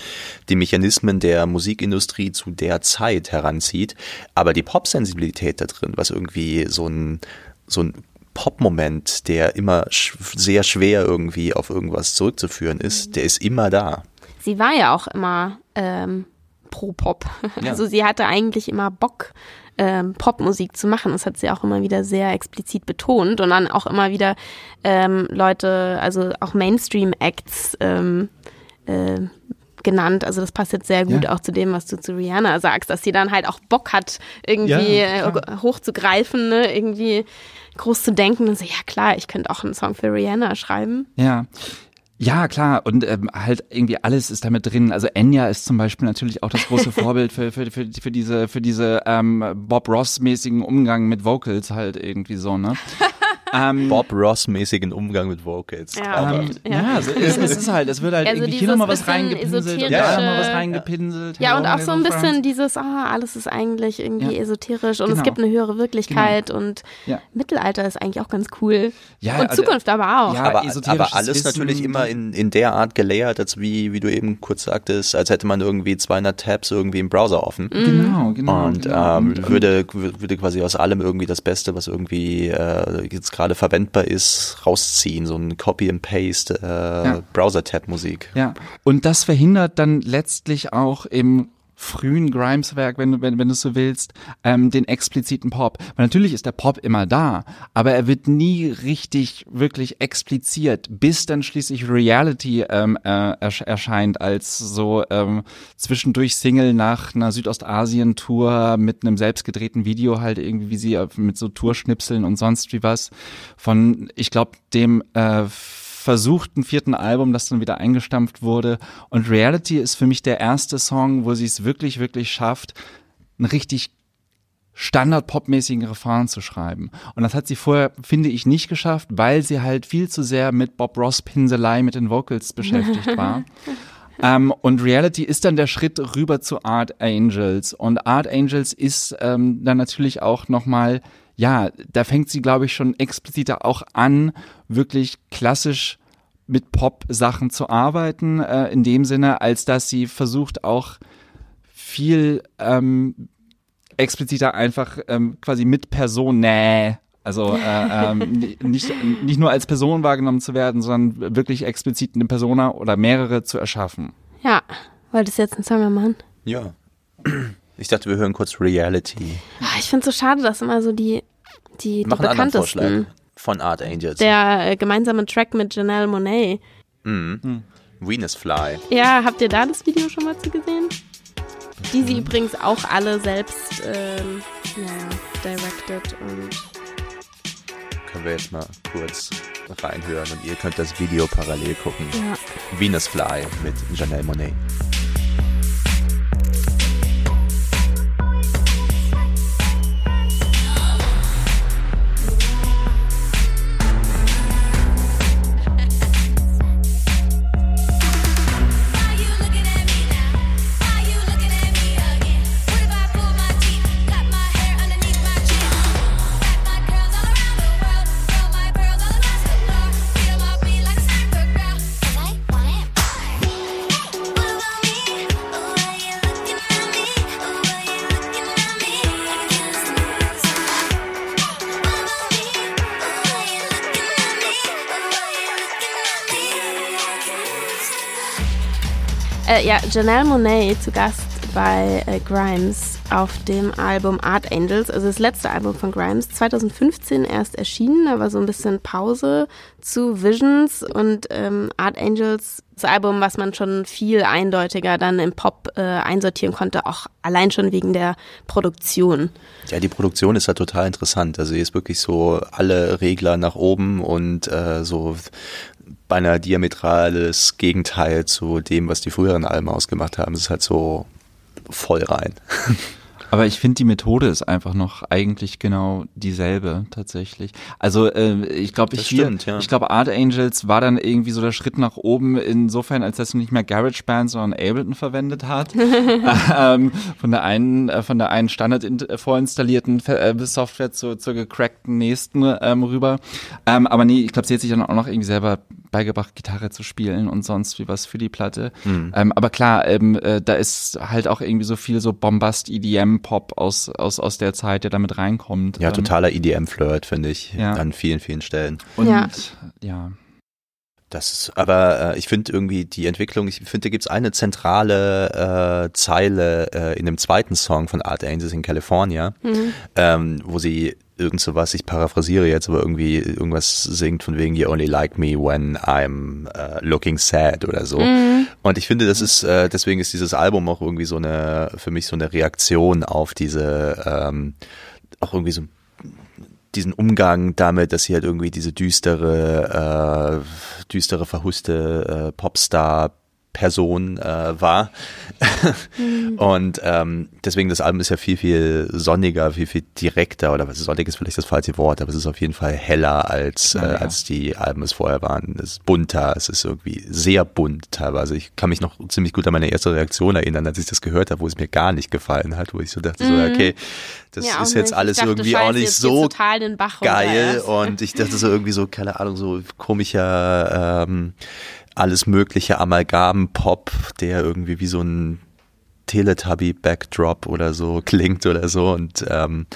die Mechanismen der Musikindustrie zu der Zeit heranzieht. Aber die Pop-Sensibilität da drin, was irgendwie so ein, so ein Pop-Moment, der immer sch sehr schwer irgendwie auf irgendwas zurückzuführen ist, der ist immer da. Sie war ja auch immer ähm, pro Pop. Ja. Also sie hatte eigentlich immer Bock, ähm, Popmusik zu machen. Das hat sie auch immer wieder sehr explizit betont und dann auch immer wieder ähm, Leute, also auch Mainstream-Acts ähm, äh, genannt. Also das passt jetzt sehr gut Ja. auch zu dem, was du zu Rihanna sagst, dass sie dann halt auch Bock hat, irgendwie Ja, äh, hochzugreifen, ne? irgendwie groß zu denken und so, ja klar, ich könnte auch einen Song für Rihanna schreiben. Ja. Ja, klar. Und ähm, halt irgendwie alles ist damit drin. Also Enya ist zum Beispiel natürlich auch das große <laughs> Vorbild für, für, für, für diese, für diese ähm, Bob Ross-mäßigen Umgang mit Vocals halt irgendwie so, ne? Ähm, Bob Ross-mäßigen Umgang mit Vocals. Ja, Aber- okay. ja, ja es, es, es ist halt, es wird halt Also irgendwie hier nochmal was reingepinselt und da nochmal was reingepinselt. Ja, und auch so ein bisschen friends. dieses, ah, alles ist eigentlich irgendwie Ja. esoterisch und es Genau. gibt eine höhere Wirklichkeit und Ja. Mittelalter ist eigentlich auch ganz cool. Ja, und also- Zukunft aber auch. Ja, aber, aber alles Wissen, natürlich immer in, in der Art gelayert, als wie, wie du eben kurz sagtest, als hätte man irgendwie 200 Tabs irgendwie im Browser offen. Genau, genau. Und genau. ähm, und- würde, würde quasi aus allem irgendwie das Beste, was irgendwie äh, jetzt gerade verwendbar ist, rausziehen. So ein Copy and Paste äh, Browser-Tab-Musik. Ja, und das verhindert dann letztlich auch im frühen Grimes-Werk, wenn du, wenn, wenn du so willst, ähm, den expliziten Pop. Weil natürlich ist der Pop immer da, aber er wird nie richtig, wirklich expliziert, bis dann schließlich Reality ähm, äh, ersch erscheint als so ähm, zwischendurch Single nach einer Südostasien-Tour mit einem selbstgedrehten Video halt irgendwie, wie sie mit so Tourschnipseln und sonst wie was von, ich glaube, dem äh, versuchten vierten Album, das dann wieder eingestampft wurde. Und Reality ist für mich der erste Song, wo sie es wirklich, wirklich schafft, einen richtig standard-popmäßigen Refrain zu schreiben. Und das hat sie vorher, finde ich, nicht geschafft, weil sie halt viel zu sehr mit Bob Ross Pinselei mit den Vocals <laughs> beschäftigt war. Ähm, und Reality ist dann der Schritt rüber zu Art Angels. Und Art Angels ist ähm, dann natürlich auch nochmal, ja, da fängt sie, glaube ich, schon expliziter auch an, wirklich klassisch mit Pop-Sachen zu arbeiten, äh, in dem Sinne, als dass sie versucht auch viel ähm, expliziter einfach ähm, quasi mit Person, nee, also äh, ähm, <laughs> nicht, nicht nur als Person wahrgenommen zu werden, sondern wirklich explizit eine Persona oder mehrere zu erschaffen. Ja, wolltest du jetzt einen Song machen? Ja. Ich dachte, wir hören kurz Reality. Ah, Ich finde es so schade, dass immer so die, die, die Mach einen anderen Vorschlag bekanntesten. von Art Angels. Der äh, gemeinsame Track mit Janelle Monet. Mhm. Venus Fly. Ja, habt ihr da das Video schon mal zu gesehen? Die sie übrigens auch alle selbst ähm, ja, directed und Können wir jetzt mal kurz reinhören und ihr könnt das Video parallel gucken. ja. Venus Fly mit Janelle Monet. Äh, ja, Janelle Monet zu Gast bei äh, Grimes auf dem Album Art Angels, also das letzte Album von Grimes, 2015 erst erschienen, da war so ein bisschen Pause zu Visions und ähm, Art Angels, das Album, was man schon viel eindeutiger dann im Pop äh, einsortieren konnte, auch allein schon wegen der Produktion. Ja, die Produktion ist ja total interessant. Also hier ist wirklich so alle Regler nach oben und äh, so beinahe diametrales Gegenteil zu dem, was die früheren Alben ausgemacht haben. Es ist halt so voll rein. <laughs> Aber ich finde, die Methode ist einfach noch eigentlich genau dieselbe tatsächlich. Also äh, ich glaube, ich, hier- ja. ich glaube, Art Angels war dann irgendwie so der Schritt nach oben insofern, als dass du nicht mehr GarageBand, sondern Ableton verwendet hat. <laughs> ähm, von der einen, äh, von der einen Standard äh, vorinstallierten äh, Software zur, zur gecrackten nächsten ähm, rüber. Ähm, aber nee, ich glaube, sie hat sich dann auch noch irgendwie selber beigebracht, Gitarre zu spielen und sonst wie was für die Platte. Mhm. Ähm, aber klar, ähm, äh, da ist halt auch irgendwie so viel so Bombast EDM-Pop aus, aus, aus der Zeit, der damit reinkommt. Ja, Ähm, totaler EDM-Flirt, finde ich, Ja. an vielen, vielen Stellen. Und Ja. ja. Das ist, aber äh, ich finde irgendwie die Entwicklung, ich finde, da gibt's eine zentrale äh, Zeile äh, in dem zweiten Song von Art Angels in California, ähm, wo sie irgend so was, ich paraphrasiere jetzt, aber irgendwie irgendwas singt von wegen You only like me when I'm äh, looking sad oder so. Und ich finde, das ist, äh, deswegen ist dieses Album auch irgendwie so eine, für mich so eine Reaktion auf diese, ähm, auch irgendwie so diesen Umgang damit, dass sie halt irgendwie diese düstere, äh, düstere, verhusste äh, Popstar Person äh, war. <laughs> und ähm, deswegen das Album ist ja viel, viel sonniger, viel, viel direkter oder was sonnig ist vielleicht das falsche Wort, aber es ist auf jeden Fall heller als, äh, Knalliger. als die Alben es vorher waren. Es ist bunter, es ist irgendwie sehr bunt teilweise. Ich kann mich noch ziemlich gut an meine erste Reaktion erinnern, als ich das gehört habe, wo es mir gar nicht gefallen hat, wo ich so dachte, so, okay, das Ja, ist jetzt nicht. alles dachte, irgendwie scheiße, auch nicht so geil und ich dachte so irgendwie so, keine Ahnung, so komischer ähm, alles mögliche Amalgam-Pop, der irgendwie wie so ein Teletubby-Backdrop oder so <laughs> klingt oder so und ähm,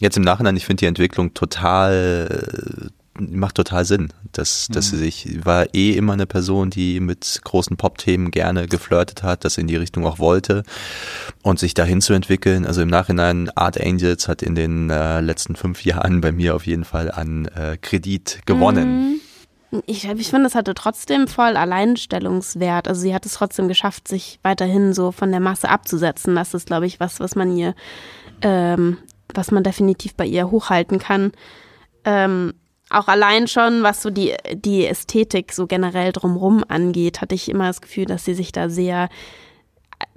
jetzt im Nachhinein, ich finde die Entwicklung total äh, macht total Sinn, dass, dass sie sich, war eh immer eine Person, die mit großen Pop-Themen gerne geflirtet hat, das in die Richtung auch wollte und sich dahin zu entwickeln. Also im Nachhinein, Art Angels hat in den äh, letzten fünf Jahren bei mir auf jeden Fall an äh, Kredit gewonnen. Ich, ich finde, es hatte trotzdem voll Alleinstellungswert. Also sie hat es trotzdem geschafft, sich weiterhin so von der Masse abzusetzen. Das ist, glaube ich, was, was man ihr, ähm, was man definitiv bei ihr hochhalten kann. Ähm, auch allein schon, was so die, die Ästhetik so generell drumrum angeht, hatte ich immer das Gefühl, dass sie sich da sehr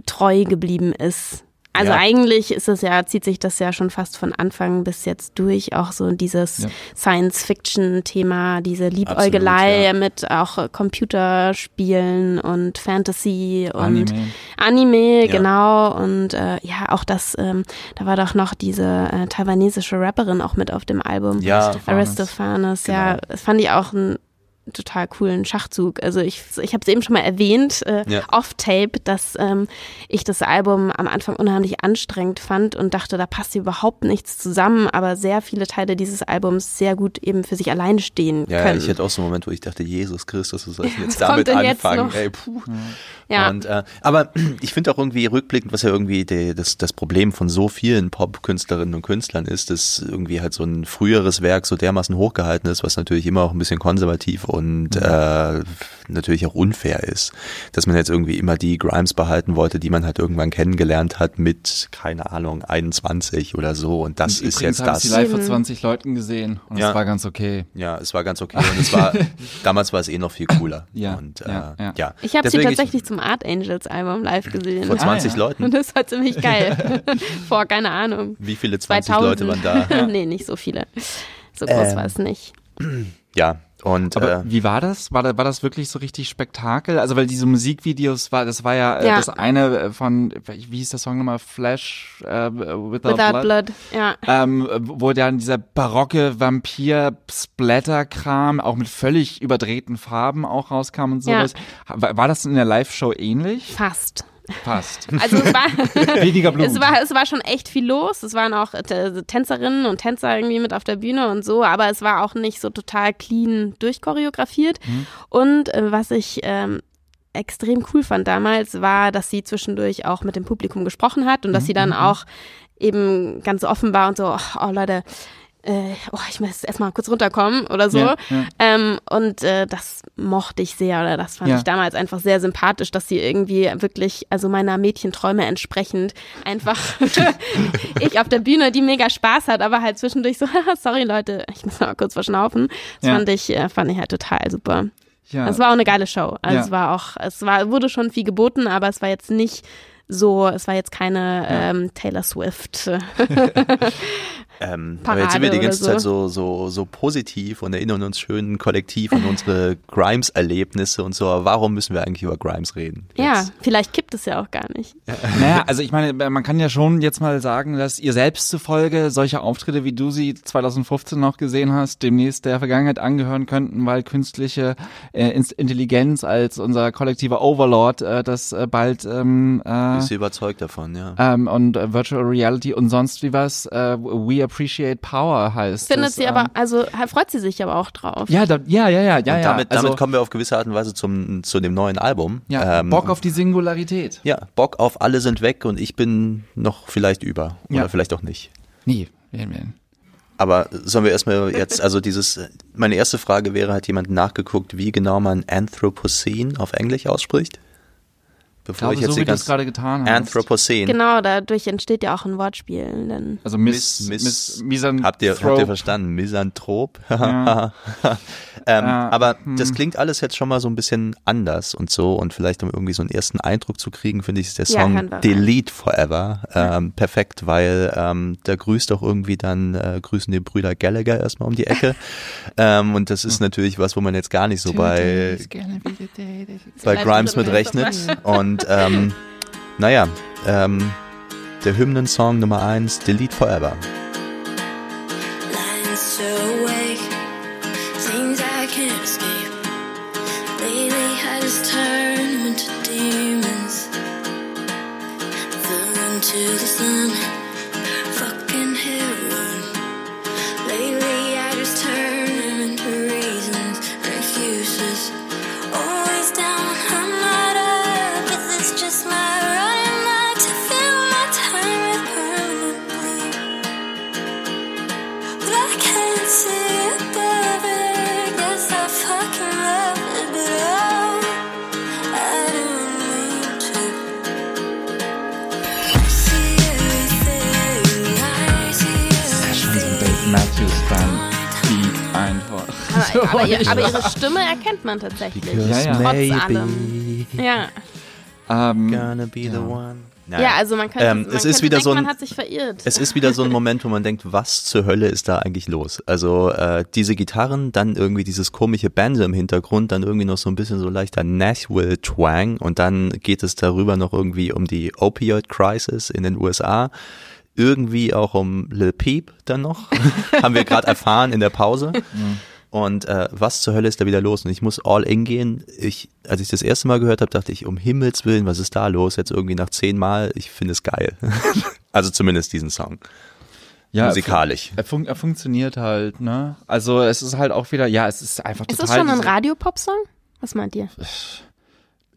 treu geblieben ist. Also Ja. eigentlich ist es ja, zieht sich das ja schon fast von Anfang bis jetzt durch, auch so dieses Ja. Science-Fiction-Thema, diese Liebäugelei Absolut, mit auch Computerspielen und Fantasy und Anime. Anime, Ja. genau. Und äh, ja, auch das, ähm, da war doch noch diese äh, taiwanesische Rapperin auch mit auf dem Album. Ja. Aristophanes, ja. Genau. Das fand ich auch ein total coolen Schachzug. Also ich, ich habe es eben schon mal erwähnt, äh, Ja. off-tape, dass ähm, ich das Album am Anfang unheimlich anstrengend fand und dachte, da passt überhaupt nichts zusammen, aber sehr viele Teile dieses Albums sehr gut eben für sich allein stehen Ja, können. ich hatte auch so einen Moment, wo ich dachte, Jesus Christus, was soll ich <laughs> jetzt damit jetzt anfangen? Ey, puh. ja. Und, äh, aber <clears throat> ich finde auch irgendwie rückblickend, was ja irgendwie die, das, das Problem von so vielen Pop-Künstlerinnen und Künstlern ist, dass irgendwie halt so ein früheres Werk so dermaßen hochgehalten ist, was natürlich immer auch ein bisschen konservativ und äh, natürlich auch unfair ist. Dass man jetzt irgendwie immer die Grimes behalten wollte, die man halt irgendwann kennengelernt hat mit, keine Ahnung, 21 oder so. Und das ist Übrigens jetzt habe das. ich sie live vor 20 Leuten gesehen und Ja. es war ganz okay. Ja, es war ganz okay. Und es war, <laughs> damals war es eh noch viel cooler. Ja, Und, äh, ja, ja. ja. Ich habe sie tatsächlich zum Art Angels Album live gesehen. Vor 20 ja. Leuten. Und das war ziemlich geil. <laughs> Vor, keine Ahnung. Wie viele 20 2000. Leute waren da? <laughs> nee, nicht so viele. So groß Ähm, war es nicht. Ja, und Aber äh, wie war das? War, da? war das wirklich so richtig Spektakel? Also weil diese Musikvideos war, das war ja, äh, Ja. das eine äh, von, wie hieß der Song nochmal? Flash äh, Without, Without Blood. Blood, ja. Ähm, wo dann dieser barocke Vampir-Splatter-Kram auch mit völlig überdrehten Farben auch rauskam und Ja. sowas. War, war das in der Live-Show ähnlich? Fast. Fast. <laughs> Also es war, <laughs> Weniger Blut. es war, es war schon echt viel los. Es waren auch äh, Tänzerinnen und Tänzer irgendwie mit auf der Bühne und so, aber es war auch nicht so total clean durchchoreografiert. Mhm. Und äh, was ich ähm, extrem cool fand damals, war, dass sie zwischendurch auch mit dem Publikum gesprochen hat und dass sie Mhm, dann auch eben ganz offen war und so, oh, oh Leute, äh, oh, ich muss erstmal kurz runterkommen oder so. Ja, ja. Ähm, und äh, das mochte ich sehr oder das fand Ja. ich damals einfach sehr sympathisch, dass sie irgendwie wirklich, also meiner Mädchenträume entsprechend, einfach <laughs> ich auf der Bühne, die mega Spaß hat, aber halt zwischendurch so, <laughs> sorry Leute, ich muss mal kurz verschnaufen. Das Ja. fand ich, äh, fand ich halt total super. ja. Es war auch eine geile Show. Also Ja. es war auch, es war, wurde schon viel geboten, aber es war jetzt nicht so, es war jetzt keine ähm, Taylor Swift. <laughs> Ähm, aber jetzt sind wir die ganze oder Zeit so, so, so positiv und erinnern uns schön kollektiv an unsere <laughs> Grimes-Erlebnisse und so. Aber warum müssen wir eigentlich über Grimes reden? ja, Jetzt? vielleicht kippt es ja auch gar nicht. Naja, also ich meine, man kann ja schon jetzt mal sagen, dass ihr selbst zufolge solche Auftritte, wie du sie 2015 noch gesehen hast, demnächst der Vergangenheit angehören könnten, weil künstliche äh, Intelligenz als unser kollektiver Overlord äh, das äh, bald ähm, äh, Bist du überzeugt davon, ja? ähm, und äh, Virtual Reality und sonst wie was äh, We Appreciate Power heißt. Findet es, sie ähm, aber, also freut sie sich aber auch drauf. ja, da, ja, ja, ja, ja, und ja. damit, also, damit kommen wir auf gewisse Art und Weise zum, zu dem neuen Album. ja, Ähm, Bock auf die Singularität. Ja, Bock auf alle sind weg und ich bin noch vielleicht über. Oder Ja. vielleicht auch nicht. Nee, werden wir. Aber sollen wir erstmal jetzt, also dieses, meine erste Frage wäre, hat jemand nachgeguckt, wie genau man Anthropocene auf Englisch ausspricht? Bevor Ich ich, glaube, jetzt so wie gerade getan hast. Anthropocene. Genau, dadurch entsteht ja auch ein Wortspiel. Denn Also Miss, Miss- Miss, Misanthrop. Habt ihr, habt ihr verstanden? Misanthrop. <laughs> Ja. <laughs> ähm, Ja, aber hm. das klingt alles jetzt schon mal so ein bisschen anders und so. Und vielleicht, um irgendwie so einen ersten Eindruck zu kriegen, finde ich, ist der Ja, Song rein. Delete Forever ähm, perfekt, weil ähm, da grüßt auch irgendwie dann, äh, grüßen die Brüder Gallagher erstmal um die Ecke. <laughs> ähm, und das ist natürlich was, wo man jetzt gar nicht so bei, bei Grimes drin, mit weißt du rechnet. Und ähm, naja, ähm, der Hymnensong Nummer eins, Delete Forever. Lying so awake, <laughs> aber, ihr, aber ihre Stimme erkennt man tatsächlich. Ja, ja. Trotz allem. Ja. Ähm, Gonna be the one. ja, also man könnte, Ähm, man es könnte ist wieder denken, so ein- man hat sich verirrt. Es ist wieder so ein Moment, wo man denkt, was zur Hölle ist da eigentlich los? Also äh, diese Gitarren, dann irgendwie dieses komische Banjo im Hintergrund, dann irgendwie noch so ein bisschen so leichter Nashville-Twang und dann geht es darüber noch irgendwie um die Opioid-Crisis in den USA. Irgendwie auch um Lil Peep dann noch, <laughs> haben wir gerade erfahren in der Pause. <laughs> Und äh, was zur Hölle ist da wieder los? Und ich muss all in gehen. Ich, als ich das erste Mal gehört habe, dachte ich, um Himmels Willen, was ist da los? Jetzt irgendwie nach zehn Mal, ich finde es geil. <laughs> also zumindest diesen Song. ja, Musikalisch. Er, fun er funktioniert halt, ne? Also es ist halt auch wieder, ja, es ist einfach ist total. das schon ein Radiopop-Song? Was meint ihr?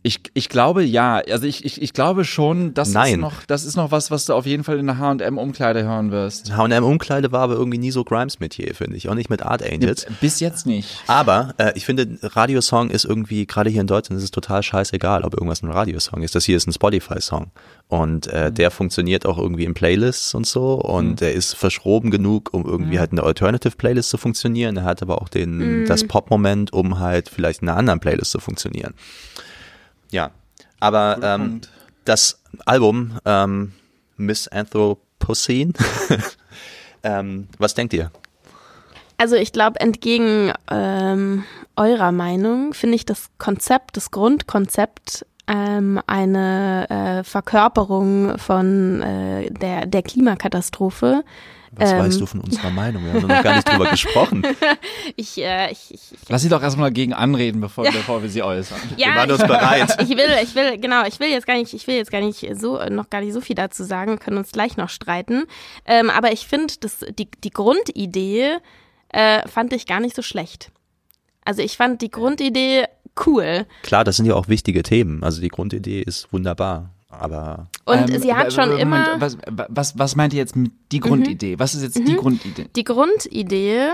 Ich, ich glaube ja, also ich, ich, ich glaube schon, das ist Nein. noch, das ist noch was, was du auf jeden Fall in der H&M Umkleide hören wirst. H&M Umkleide war aber irgendwie nie so Grimes Metier, finde ich. Auch nicht mit Art Angels. Bis jetzt nicht. Aber äh, ich finde, Radiosong ist irgendwie, gerade hier in Deutschland, ist es total scheißegal, ob irgendwas ein Radiosong ist. Das hier ist ein Spotify-Song. Und äh, der funktioniert auch irgendwie in Playlists und so. Und der ist verschroben genug, um irgendwie halt eine Alternative-Playlist zu funktionieren. Er hat aber auch den, das Pop-Moment, um halt vielleicht in einer anderen Playlist zu funktionieren. Ja. Aber ähm, das Album ähm, Miss Anthropocene, <laughs> ähm, was denkt ihr? Also ich glaube, entgegen ähm, eurer Meinung finde ich das Konzept, das Grundkonzept ähm, eine äh, Verkörperung von äh, der, der Klimakatastrophe. Was Ähm. weißt du von unserer Meinung? Wir haben noch gar nicht drüber <laughs> gesprochen. Ich, äh, ich, ich, Lass sie doch erstmal dagegen anreden, bevor, bevor wir sie äußern. ja, Wir waren ich, uns bereit. <laughs> ich will, ich will, genau, ich will jetzt gar nicht, ich will jetzt gar nicht so, noch gar nicht so viel dazu sagen, wir können uns gleich noch streiten. Ähm, aber ich finde, dass die, die Grundidee äh, fand ich gar nicht so schlecht. Also ich fand die Grundidee cool. Klar, das sind ja auch wichtige Themen. Also die Grundidee ist wunderbar. Aber Und Ähm, sie hat schon w- immer. Moment, was, was, was meint ihr jetzt mit die Grundidee? Was ist jetzt die Grundidee? Die Grundidee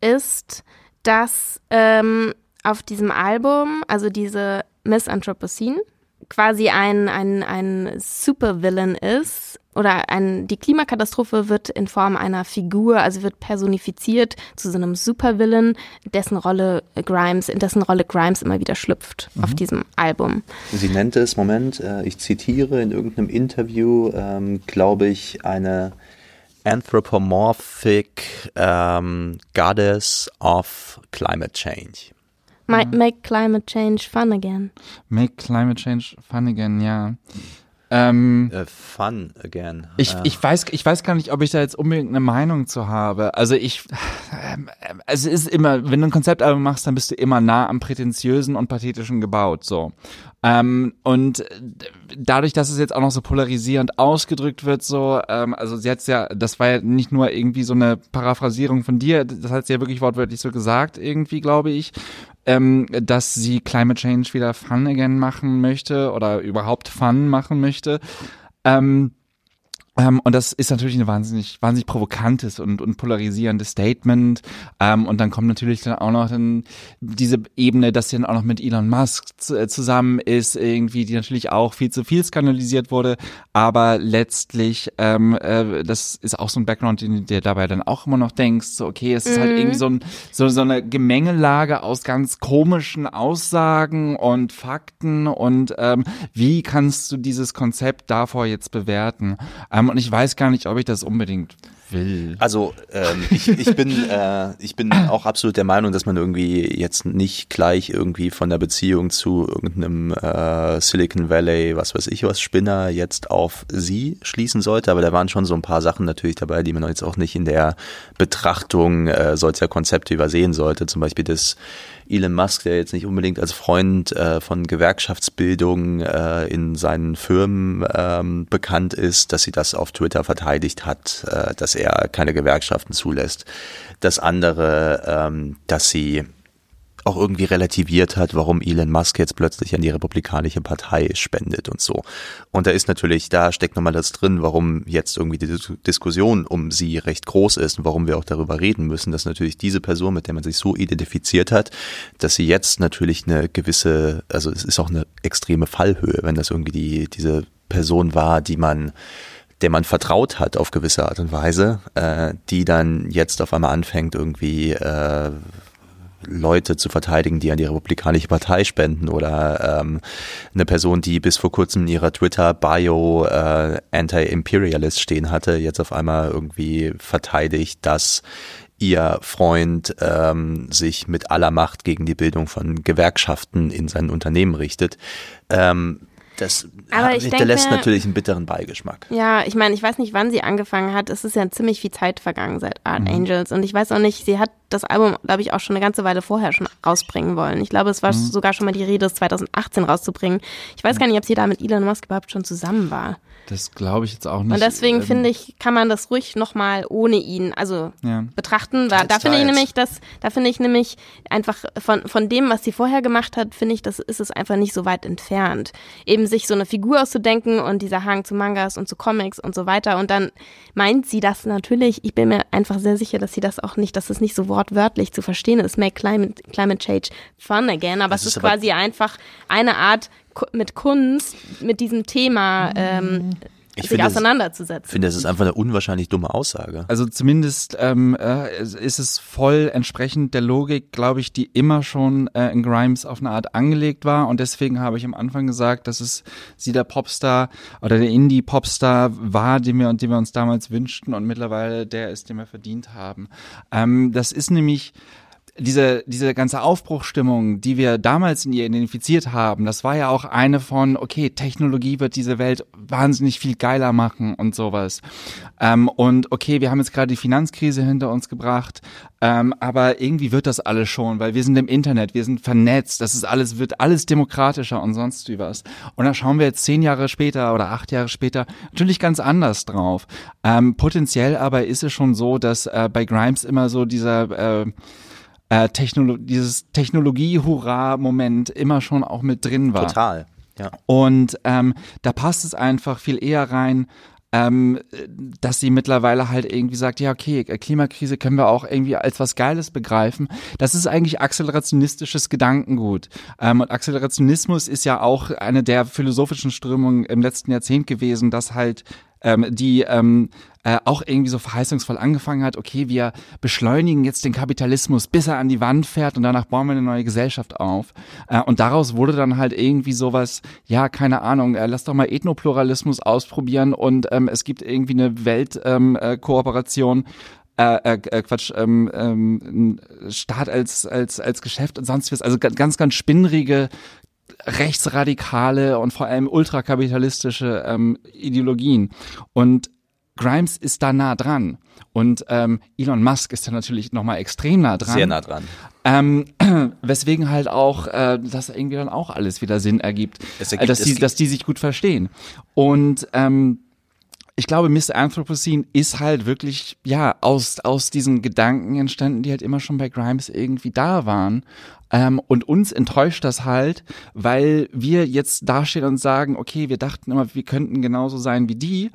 ist, dass ähm, auf diesem Album, also diese Miss Anthropocene, quasi ein, ein, ein Supervillain ist oder ein, die Klimakatastrophe wird in Form einer Figur, also wird personifiziert zu so einem Supervillain, dessen Rolle Grimes, in dessen Rolle Grimes immer wieder schlüpft auf diesem Album. sie nennt es, Moment, äh, ich zitiere in irgendeinem Interview, ähm, glaube ich, eine anthropomorphic ähm, goddess of climate change. Ma- Make climate change fun again. Make climate change fun again, ja. Ähm, Äh, fun again. Ich, äh, ich, weiß, ich weiß gar nicht, ob ich da jetzt unbedingt eine Meinung zu habe. Also ich, also <sighs> es ist immer, wenn du ein Konzeptalbum machst, dann bist du immer nah am Prätentiösen und Pathetischen gebaut, so. Ähm, und dadurch, dass es jetzt auch noch so polarisierend ausgedrückt wird, so, ähm, also sie hat's ja, das war ja nicht nur irgendwie so eine Paraphrasierung von dir, das hat sie ja wirklich wortwörtlich so gesagt, irgendwie, glaube ich, ähm, dass sie Climate Change wieder Fun again machen möchte oder überhaupt Fun machen möchte. Ähm, Ähm, und das ist natürlich ein wahnsinnig, wahnsinnig provokantes und, und polarisierendes Statement. Ähm, und dann kommt natürlich dann auch noch dann diese Ebene, dass sie dann auch noch mit Elon Musk zu, äh, zusammen ist, irgendwie, die natürlich auch viel zu viel skandalisiert wurde. Aber letztlich, ähm, äh, das ist auch so ein Background, den du dir dabei dann auch immer noch denkst, so, okay, es ist halt irgendwie so, ein, so, so eine Gemengelage aus ganz komischen Aussagen und Fakten und ähm, wie kannst du dieses Konzept davor jetzt bewerten? Ähm, und ich weiß gar nicht, ob ich das unbedingt will. Also ähm, ich, ich bin äh, ich bin auch absolut der Meinung, dass man irgendwie jetzt nicht gleich irgendwie von der Beziehung zu irgendeinem äh, Silicon Valley, was weiß ich was Spinner jetzt auf sie schließen sollte, aber da waren schon so ein paar Sachen natürlich dabei, die man jetzt auch nicht in der Betrachtung äh, solcher Konzepte übersehen sollte. Zum Beispiel das Elon Musk, der jetzt nicht unbedingt als Freund äh, von Gewerkschaftsbildung äh, in seinen Firmen ähm, bekannt ist, dass sie das auf Twitter verteidigt hat, äh, dass er keine Gewerkschaften zulässt. Das andere, ähm, dass sie auch irgendwie relativiert hat, warum Elon Musk jetzt plötzlich an die Republikanische Partei spendet und so. Und da ist natürlich, da steckt nochmal das drin, warum jetzt irgendwie die Dis- Diskussion um sie recht groß ist und warum wir auch darüber reden müssen, dass natürlich diese Person, mit der man sich so identifiziert hat, dass sie jetzt natürlich eine gewisse, also es ist auch eine extreme Fallhöhe, wenn das irgendwie die, diese Person war, die man der man vertraut hat auf gewisse Art und Weise, äh, die dann jetzt auf einmal anfängt, irgendwie äh, Leute zu verteidigen, die an die Republikanische Partei spenden oder ähm, eine Person, die bis vor kurzem in ihrer Twitter-Bio äh, Anti-Imperialist stehen hatte, jetzt auf einmal irgendwie verteidigt, dass ihr Freund ähm, sich mit aller Macht gegen die Bildung von Gewerkschaften in seinen Unternehmen richtet. Ähm, das Aber ich hinterlässt denke mir- natürlich einen bitteren Beigeschmack. Ja, ich meine, ich weiß nicht, wann sie angefangen hat. Es ist ja ziemlich viel Zeit vergangen seit Art Mhm. Angels. Und ich weiß auch nicht, sie hat das Album, glaube ich, auch schon eine ganze Weile vorher schon rausbringen wollen. Ich glaube, es war Mhm. sogar schon mal die Rede, es 2018 rauszubringen. Ich weiß gar nicht, ob sie da mit Elon Musk überhaupt schon zusammen war. Das glaube ich jetzt auch nicht. Und deswegen Ähm, finde ich, kann man das ruhig nochmal ohne ihn, also Ja. betrachten. Da, Teils, da finde ich nämlich, dass, da finde ich nämlich einfach von, von dem, was sie vorher gemacht hat, finde ich, das ist es einfach nicht so weit entfernt. Eben sich so eine Figur auszudenken und dieser Hang zu Mangas und zu Comics und so weiter. Und dann meint sie das natürlich, ich bin mir einfach sehr sicher, dass sie das auch nicht, dass es nicht so wortwörtlich zu verstehen ist. Make climate, climate change fun again. Aber Das es ist ist aber- quasi einfach eine Art, mit Kunst, mit diesem Thema ähm, Ich sich finde, auseinanderzusetzen. Ich finde, das ist einfach eine unwahrscheinlich dumme Aussage. Also zumindest ähm, äh, ist es voll entsprechend der Logik, glaube ich, die immer schon äh, in Grimes auf eine Art angelegt war. Und deswegen habe ich am Anfang gesagt, dass es sie der Popstar oder der Indie-Popstar war, den wir, den wir uns damals wünschten und mittlerweile der ist, den wir verdient haben. Ähm, das ist nämlich diese, diese ganze Aufbruchstimmung, die wir damals in ihr identifiziert haben, das war ja auch eine von, okay, Technologie wird diese Welt wahnsinnig viel geiler machen und sowas. Ähm, und okay, wir haben jetzt gerade die Finanzkrise hinter uns gebracht, ähm, aber irgendwie wird das alles schon, weil wir sind im Internet, wir sind vernetzt, das ist alles, wird alles demokratischer und sonst wie was. Und da schauen wir jetzt zehn Jahre später oder acht Jahre später natürlich ganz anders drauf. Ähm, potenziell aber ist es schon so, dass äh, bei Grimes immer so dieser äh, äh, Technolo dieses Technologie-Hurra-Moment immer schon auch mit drin war. Total. Ja. Und ähm, da passt es einfach viel eher rein, ähm, dass sie mittlerweile halt irgendwie sagt, ja, okay, Klimakrise können wir auch irgendwie als was Geiles begreifen. Das ist eigentlich akzelerationistisches Gedankengut. Ähm, und Akzelerationismus ist ja auch eine der philosophischen Strömungen im letzten Jahrzehnt gewesen, dass halt ähm, die ähm, äh, auch irgendwie so verheißungsvoll angefangen hat, okay, wir beschleunigen jetzt den Kapitalismus, bis er an die Wand fährt und danach bauen wir eine neue Gesellschaft auf. Äh, und daraus wurde dann halt irgendwie sowas, ja, keine Ahnung, äh, lass doch mal Ethnopluralismus ausprobieren und ähm, es gibt irgendwie eine Weltkooperation. Ähm, äh, äh, äh, äh, Quatsch, ähm, ähm, Staat als, als, als Geschäft und sonst was. Also ga- ganz, ganz spinnrige rechtsradikale und vor allem ultrakapitalistische ähm, Ideologien. Und Grimes ist da nah dran. Und ähm, Elon Musk ist da natürlich nochmal extrem nah dran. Sehr nah dran. Ähm, <clears throat> weswegen halt auch äh, das irgendwie dann auch alles wieder Sinn ergibt, Es äh, ergibt- dass, die, dass die sich gut verstehen. Und ähm, ich glaube, Mr. Anthropocene ist halt wirklich, ja, aus, aus diesen Gedanken entstanden, die halt immer schon bei Grimes irgendwie da waren. Ähm, und uns enttäuscht das halt, weil wir jetzt dastehen und sagen, okay, wir dachten immer, wir könnten genauso sein wie die.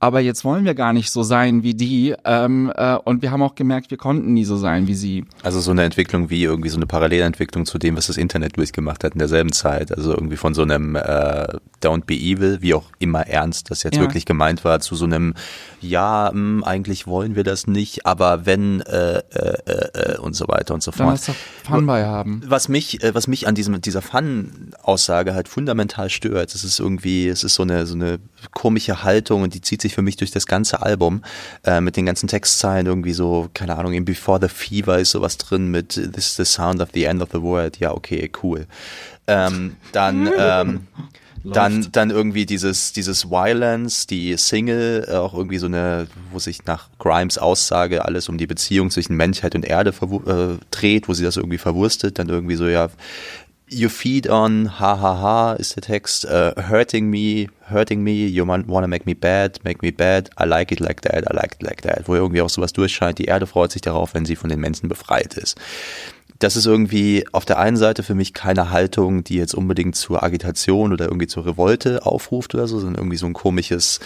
Aber jetzt wollen wir gar nicht so sein wie die. Ähm, äh, und wir haben auch gemerkt, wir konnten nie so sein wie sie. Also so eine Entwicklung wie irgendwie so eine Parallelentwicklung zu dem, was das Internet durchgemacht hat in derselben Zeit. Also irgendwie von so einem äh, Don't be evil, wie auch immer ernst das jetzt Ja. wirklich gemeint war, zu so einem Ja, mh, eigentlich wollen wir das nicht, aber wenn äh, äh, äh, äh, und so weiter und so Dann fort. lass doch Fun bei haben. Was mich, äh, was mich an diesem, dieser Fun-Aussage halt fundamental stört, es ist irgendwie, es ist so eine, so eine komische Haltung und die zieht sich für mich durch das ganze Album, äh, mit den ganzen Textzeilen irgendwie so, keine Ahnung, in Before the Fever ist sowas drin mit This is the sound of the end of the world, ja, okay, cool. Ähm, dann, <laughs> ähm, dann, dann irgendwie dieses, dieses Violence, die Single, äh, auch irgendwie so eine, wo sich nach Grimes Aussage alles um die Beziehung zwischen Menschheit und Erde äh, dreht, wo sie das irgendwie verwurstet, dann irgendwie so, ja, You feed on, ha ha ha, ist der Text, äh, hurting me, hurting me, you want- wanna make me bad, make me bad, I like it like that, I like it like that, wo irgendwie auch sowas durchscheint, die Erde freut sich darauf, wenn sie von den Menschen befreit ist das ist irgendwie auf der einen Seite für mich keine Haltung, die jetzt unbedingt zur Agitation oder irgendwie zur Revolte aufruft oder so, sondern irgendwie so ein komisches,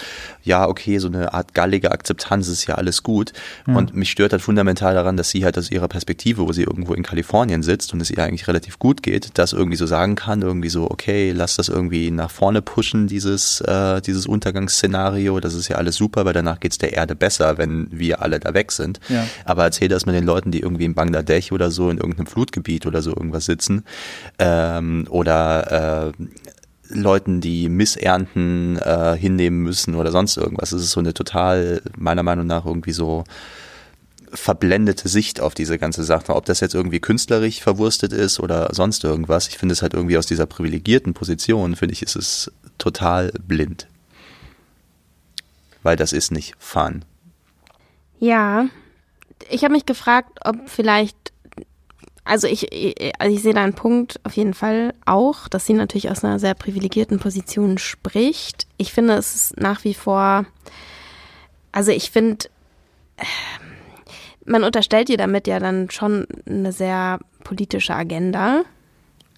ja, okay, so eine Art gallige Akzeptanz ist ja alles gut. Und mich stört halt fundamental daran, dass sie halt aus ihrer Perspektive, wo sie irgendwo in Kalifornien sitzt und es ihr eigentlich relativ gut geht, das irgendwie so sagen kann, irgendwie so, okay, lass das irgendwie nach vorne pushen, dieses, äh, dieses Untergangsszenario, das ist ja alles super, weil danach geht's der Erde besser, wenn wir alle da weg sind. Ja. Aber erzähl das mal den Leuten, die irgendwie in Bangladesch oder so in irgendeinem Flutgebiet oder so irgendwas sitzen. Ähm, oder äh, Leuten, die Missernten äh, hinnehmen müssen oder sonst irgendwas. Es ist so eine total, meiner Meinung nach, irgendwie so verblendete Sicht auf diese ganze Sache. Ob das jetzt irgendwie künstlerisch verwurstet ist oder sonst irgendwas. Ich finde es halt irgendwie aus dieser privilegierten Position, finde ich, ist es total blind. Weil das ist nicht fun. Ja, ich habe mich gefragt, ob vielleicht, also ich, ich- also ich sehe da einen Punkt auf jeden Fall auch, dass sie natürlich aus einer sehr privilegierten Position spricht. Ich finde, es ist nach wie vor, also ich finde, man unterstellt ihr damit ja dann schon eine sehr politische Agenda.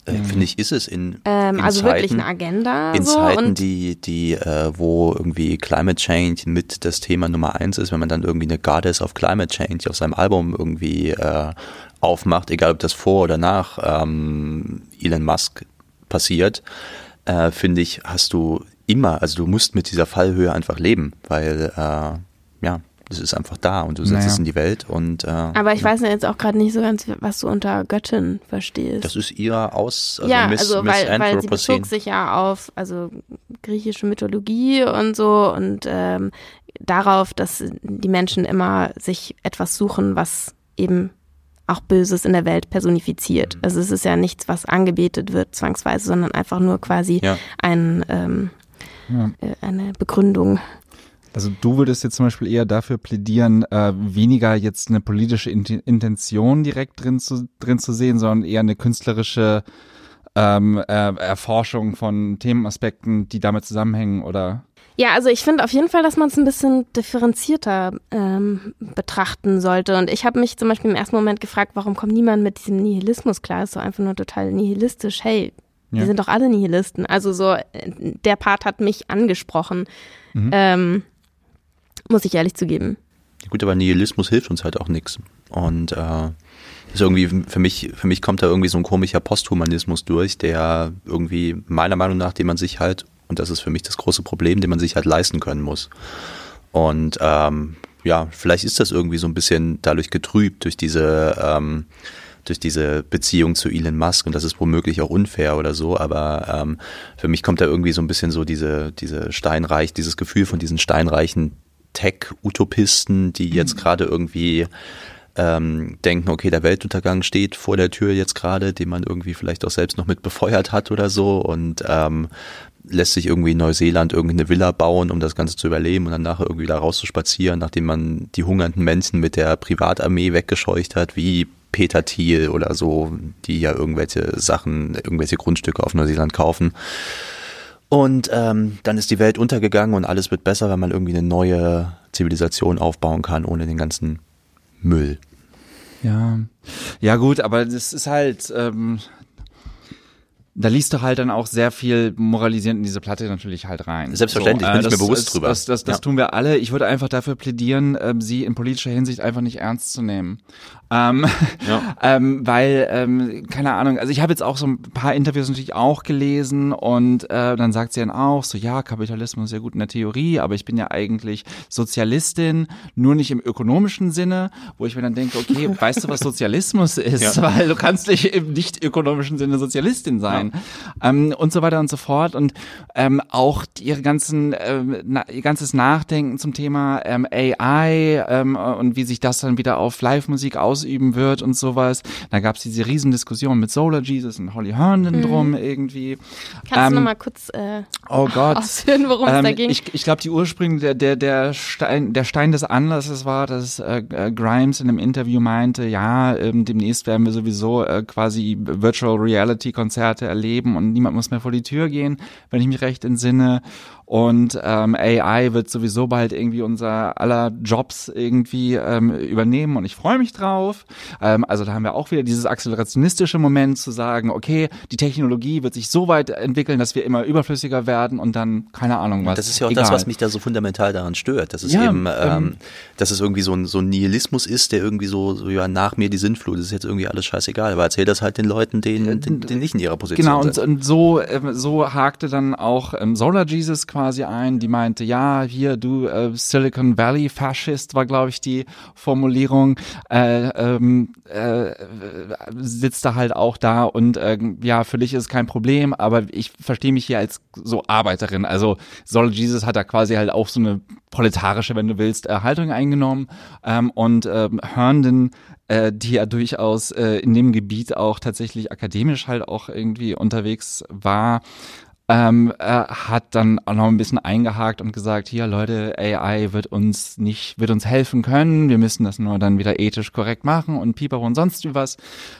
Äh, Finde ich, ist es in, Ähm, in also Zeiten, wirklich eine Agenda. in so, Zeiten, und die, die, äh, wo irgendwie Climate Change mit das Thema Nummer eins ist, wenn man dann irgendwie eine Goddess of Climate Change auf seinem Album irgendwie äh, aufmacht, egal ob das vor oder nach ähm, Elon Musk passiert, äh, finde ich, hast du immer, also du musst mit dieser Fallhöhe einfach leben, weil äh, ja, das ist einfach da und du setzt Naja. es in die Welt und äh, aber ich weiß ja jetzt auch gerade nicht so ganz, was du unter Göttin verstehst. das ist ihr Aus, also ja, Miss, also Miss weil, weil sie bezog sich ja auf also griechische Mythologie und so und ähm, darauf, dass die Menschen immer sich etwas suchen, was eben auch Böses in der Welt personifiziert. Also es ist ja nichts, was angebetet wird zwangsweise, sondern einfach nur quasi Ja. ein, ähm, Ja. äh, eine Begründung. Also du würdest jetzt zum Beispiel eher dafür plädieren, äh, weniger jetzt eine politische Int- Intention direkt drin zu, drin zu sehen, sondern eher eine künstlerische ähm, äh, Erforschung von Themenaspekten, die damit zusammenhängen oder Ja, also ich finde auf jeden Fall, dass man es ein bisschen differenzierter ähm, betrachten sollte. Und ich habe mich zum Beispiel im ersten Moment gefragt, warum kommt niemand mit diesem Nihilismus klar? Ist so einfach nur total nihilistisch. Hey, Ja. wir sind doch alle Nihilisten. Also so, äh, der Part hat mich angesprochen. Ähm, muss ich ehrlich zugeben. Ja, Gut, aber Nihilismus hilft uns halt auch nichts. Und äh, ist irgendwie für mich, für mich kommt da irgendwie so ein komischer Posthumanismus durch, der irgendwie meiner Meinung nach, den man sich halt, und das ist für mich das große Problem, den man sich halt leisten können muss. Und ähm, ja, vielleicht ist das irgendwie so ein bisschen dadurch getrübt durch diese ähm, durch diese Beziehung zu Elon Musk. Und das ist womöglich auch unfair oder so, aber ähm, für mich kommt da irgendwie so ein bisschen so diese, diese steinreich, dieses Gefühl von diesen steinreichen Tech-Utopisten, die jetzt gerade irgendwie ähm, denken, okay, der Weltuntergang steht vor der Tür jetzt gerade, den man irgendwie vielleicht auch selbst noch mit befeuert hat oder so. Und ähm, lässt sich irgendwie in Neuseeland irgendeine Villa bauen, um das Ganze zu überleben und dann nachher irgendwie da raus zu spazieren, nachdem man die hungernden Menschen mit der Privatarmee weggescheucht hat, wie Peter Thiel oder so, die ja irgendwelche Sachen, irgendwelche Grundstücke auf Neuseeland kaufen. Und ähm, dann ist die Welt untergegangen und alles wird besser, wenn man irgendwie eine neue Zivilisation aufbauen kann, ohne den ganzen Müll. Ja, ja gut, aber das ist halt, ähm, da liest du halt dann auch sehr viel moralisierend in diese Platte natürlich halt rein. Selbstverständlich, bin ich mir das, bewusst das, drüber. Das, das, das Ja. tun wir alle. Ich würde einfach dafür plädieren, ähm, sie in politischer Hinsicht einfach nicht ernst zu nehmen. Ähm, <laughs> ähm, weil, ähm, keine Ahnung, also ich habe jetzt auch so ein paar Interviews natürlich auch gelesen und äh, dann sagt sie dann auch so, ja, Kapitalismus ist ja gut in der Theorie, aber ich bin ja eigentlich Sozialistin, nur nicht im ökonomischen Sinne, wo ich mir dann denke, okay, <laughs> weißt du, was Sozialismus ist? Weil du kannst nicht im nicht ökonomischen Sinne Sozialistin sein. Ähm, und so weiter und so fort. Und ähm, auch ihre ganzen, ähm, na, ihr ganzes Nachdenken zum Thema ähm, AI ähm, und wie sich das dann wieder auf Live-Musik ausüben wird und sowas. Da gab es diese Riesendiskussion mit Solar Jesus und Holly Herndon drum irgendwie. Kannst du Ähm, noch mal kurz äh, Oh Gott. ausführen, worum es da Ähm, ging? ich ich glaube, die Ursprünge, der, der, der, Stein, der Stein des Anlasses war, dass äh, äh, Grimes in einem Interview meinte, ja, ähm, demnächst werden wir sowieso äh, quasi Virtual Reality Konzerte erleben und niemand muss mehr vor die Tür gehen, wenn ich mich recht entsinne. Und ähm, AI wird sowieso bald irgendwie unser aller Jobs irgendwie ähm, übernehmen und ich freue mich drauf. Ähm, also da haben wir auch wieder dieses accelerationistische Moment zu sagen, okay, die Technologie wird sich so weit entwickeln, dass wir immer überflüssiger werden und dann keine Ahnung was. Das ist ja auch egal. das, was mich da so fundamental daran stört. Dass es Ja, eben, ähm, ähm, dass es irgendwie so ein, so ein Nihilismus ist, der irgendwie so, so, ja, nach mir die Sinnflut, das ist jetzt irgendwie alles scheißegal. Aber erzähl das halt den Leuten, denen, denen, denen nicht in ihrer Position Genau, und, sind. und so, ähm, so hakte dann auch ähm, Solar Jesus quasi ein, die meinte, ja, hier, du äh, Silicon Valley Faschist war, glaube ich, die Formulierung, äh, ähm, äh, sitzt da halt auch da und äh, ja, für dich ist kein Problem, aber ich verstehe mich hier als so Arbeiterin. Also Solar Jesus hat da quasi halt auch so eine proletarische, wenn du willst, äh, Haltung eingenommen ähm, und ähm, Herndon äh, die ja durchaus äh, in dem Gebiet auch tatsächlich akademisch halt auch irgendwie unterwegs war, ähm, äh, hat dann auch noch ein bisschen eingehakt und gesagt, hier Leute, AI wird uns nicht, wird uns helfen können, wir müssen das nur dann wieder ethisch korrekt machen und Piper und sonst wie was.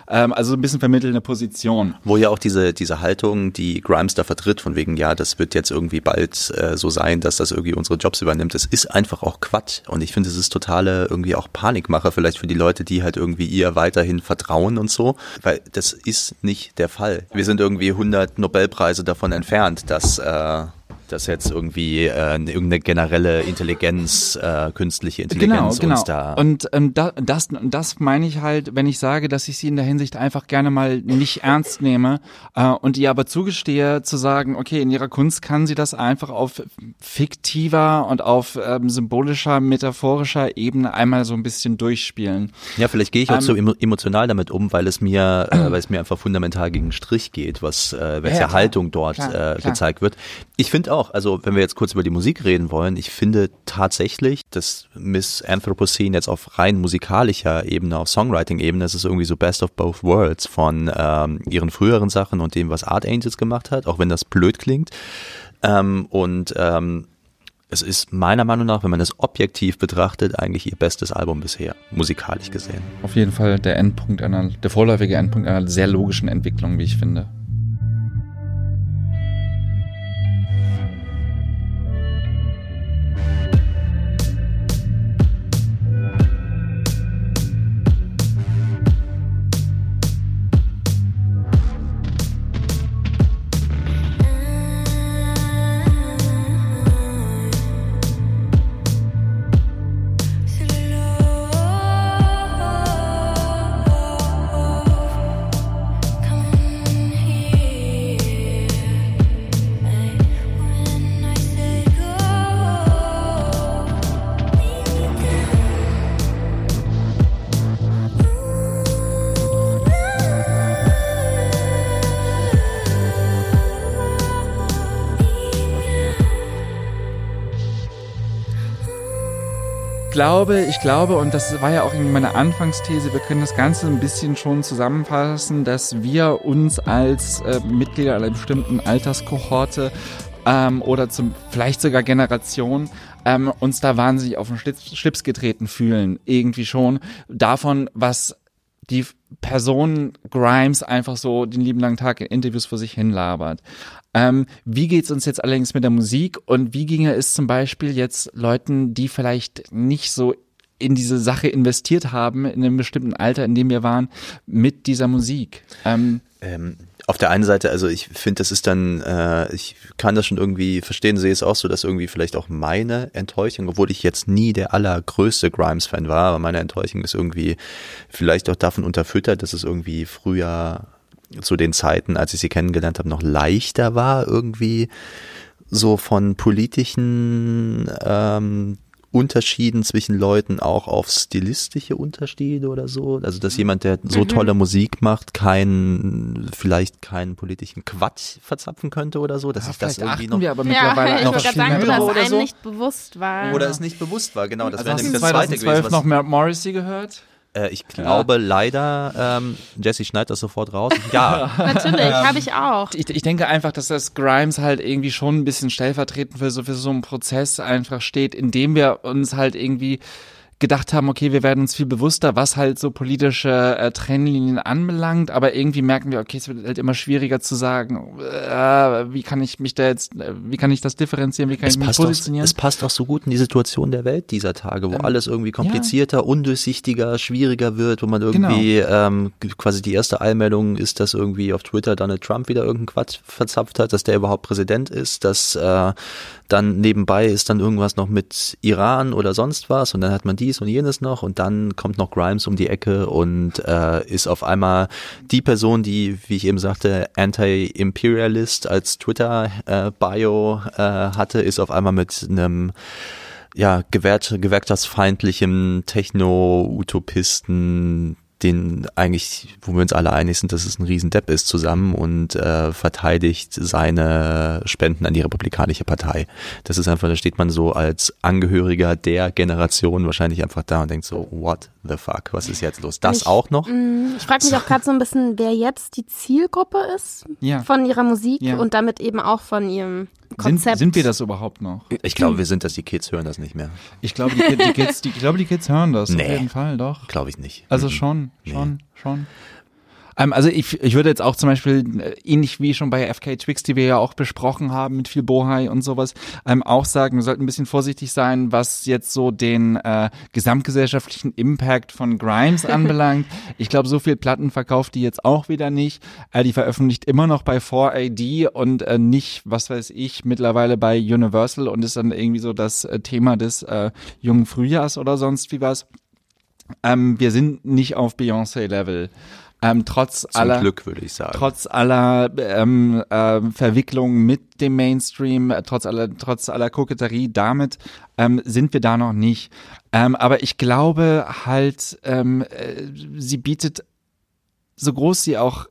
Ähm, also ein bisschen vermittelnde Position. Wo ja auch diese, diese Haltung, die Grimes da vertritt, von wegen, ja, das wird jetzt irgendwie bald äh, so sein, dass das irgendwie unsere Jobs übernimmt, das ist einfach auch Quatsch. Und ich finde, es ist totale irgendwie auch Panikmacher vielleicht für die Leute, die halt irgendwie ihr weiterhin vertrauen und so, weil das ist nicht der Fall. Wir sind irgendwie 100 Nobelpreise davon entfernt, dass äh, dass jetzt irgendwie äh, irgendeine generelle Intelligenz, äh, künstliche Intelligenz genau, uns genau. da Und ähm, da, das, das meine ich halt, wenn ich sage, dass ich sie in der Hinsicht einfach gerne mal nicht ernst nehme äh, und ihr aber zugestehe zu sagen, okay, in ihrer Kunst kann sie das einfach auf fiktiver und auf ähm, symbolischer, metaphorischer Ebene einmal so ein bisschen durchspielen. Ja, vielleicht gehe ich auch Ähm, so emo emotional damit um, weil es mir, äh, <clears throat> weil es mir einfach fundamental gegen den Strich geht, was äh, welche Ja. Haltung dort Klar, äh, klar. gezeigt wird. Ich finde auch, also wenn wir jetzt kurz über die Musik reden wollen, ich finde tatsächlich, dass Miss Anthropocene jetzt auf rein musikalischer Ebene, auf Songwriting-Ebene, es ist irgendwie so Best of Both Worlds von ähm, ihren früheren Sachen und dem, was Art Angels gemacht hat, auch wenn das blöd klingt. Ähm, und ähm, es ist meiner Meinung nach, wenn man das objektiv betrachtet, eigentlich ihr bestes Album bisher, musikalisch gesehen. Auf jeden Fall der Endpunkt einer, der vorläufige Endpunkt einer sehr logischen Entwicklung, wie ich finde. Glaube, ich glaube, und das war ja auch irgendwie meine Anfangsthese, wir können das Ganze ein bisschen schon zusammenfassen, dass wir uns als äh, Mitglieder einer bestimmten Alterskohorte ähm, oder zum vielleicht sogar Generation ähm, uns da wahnsinnig auf den Schlips, Schlips getreten fühlen, irgendwie schon davon, was die Person Grimes einfach so den lieben langen Tag in Interviews vor sich hin labert. Ähm, wie geht's uns jetzt allerdings mit der Musik und wie ginge es zum Beispiel jetzt Leuten, die vielleicht nicht so in diese Sache investiert haben, in einem bestimmten Alter, in dem wir waren, mit dieser Musik. Ähm, Ähm, auf der einen Seite, also ich finde, das ist dann, äh, ich kann das schon irgendwie verstehen, sehe es auch so, dass irgendwie vielleicht auch meine Enttäuschung, obwohl ich jetzt nie der allergrößte Grimes-Fan war, aber meine Enttäuschung ist irgendwie vielleicht auch davon unterfüttert, dass es irgendwie früher zu den Zeiten, als ich sie kennengelernt habe, noch leichter war, irgendwie so von politischen ähm, Unterschieden zwischen Leuten auch auf stilistische Unterschiede oder so. Also dass jemand, der so tolle Musik macht, keinen, vielleicht keinen politischen Quatsch verzapfen könnte oder so, dass ja, ich das irgendwie noch wir aber Ja, mittlerweile ich noch sagen, dass einem so. nicht bewusst war. oder es nicht bewusst war, genau. Das Also wäre hast du nämlich das zweite 2012 gewesen. noch mehr Morrissey gehört? Äh, ich glaube leider, ähm, Jesse schneidet das sofort raus. <laughs> Ja, Natürlich, habe ich auch. Ich, ich denke einfach, dass das Grimes halt irgendwie schon ein bisschen stellvertretend für so, für so einen Prozess einfach steht, in dem wir uns halt irgendwie gedacht haben, okay, wir werden uns viel bewusster, was halt so politische äh, Trennlinien anbelangt, aber irgendwie merken wir, okay, es wird halt immer schwieriger zu sagen, äh, wie kann ich mich da jetzt, äh, wie kann ich das differenzieren, wie kann es ich mich positionieren? es passt doch so gut in die Situation der Welt dieser Tage, wo Ähm, alles irgendwie komplizierter, undurchsichtiger, schwieriger wird, wo man Genau. irgendwie ähm, quasi die erste Eilmeldung ist, dass irgendwie auf Twitter Donald Trump wieder irgendeinen Quatsch verzapft hat, dass der überhaupt Präsident ist, dass äh, dann nebenbei ist dann irgendwas noch mit Iran oder sonst was und dann hat man dies und jenes noch und dann kommt noch Grimes um die Ecke und äh, ist auf einmal die Person, die, wie ich eben sagte, Anti-Imperialist als Twitter-Bio äh, hatte, ist auf einmal mit einem ja, gewährt, gewerkschaftsfeindlichem Techno-Utopisten, den eigentlich, wo wir uns alle einig sind, dass es ein Riesendepp ist, zusammen und äh, verteidigt seine Spenden an die Republikanische Partei. Das ist einfach, da steht man so als Angehöriger der Generation wahrscheinlich einfach da und denkt so, what the fuck, was ist jetzt los? Das Ich- auch noch? Ich frage mich auch gerade so ein bisschen, wer jetzt die Zielgruppe ist Ja. von ihrer Musik Ja. und damit eben auch von ihrem Konzept. sind wir das überhaupt noch? Ich glaube, wir sind das, die Kids hören das nicht mehr. Ich glaube, die, Kid- die Kids, die, ich glaube, die Kids hören das auf Nee. jeden Fall, doch. Glaube ich nicht. Also Mhm. schon, Nee. schon, schon. Ähm, also ich, ich würde jetzt auch zum Beispiel, äh, ähnlich wie schon bei FK Twix, die wir ja auch besprochen haben mit viel Bohai und sowas, ähm, auch sagen, wir sollten ein bisschen vorsichtig sein, was jetzt so den äh, gesamtgesellschaftlichen Impact von Grimes <laughs> anbelangt. Ich glaube, so viel Platten verkauft die jetzt auch wieder nicht. Äh, die veröffentlicht immer noch bei 4AD und äh, nicht, was weiß ich, mittlerweile bei Universal und ist dann irgendwie so das äh, Thema des äh, jungen Frühjahrs oder sonst wie was. Ähm, wir sind nicht auf Beyoncé-Level. Ähm, trotz Zum aller Glück, würde ich sagen. trotz aller ähm, ähm, Verwicklungen mit dem Mainstream, äh, trotz aller trotz aller Koketterie damit ähm, sind wir da noch nicht. Ähm, aber ich glaube halt, ähm, äh, sie bietet so groß sie auch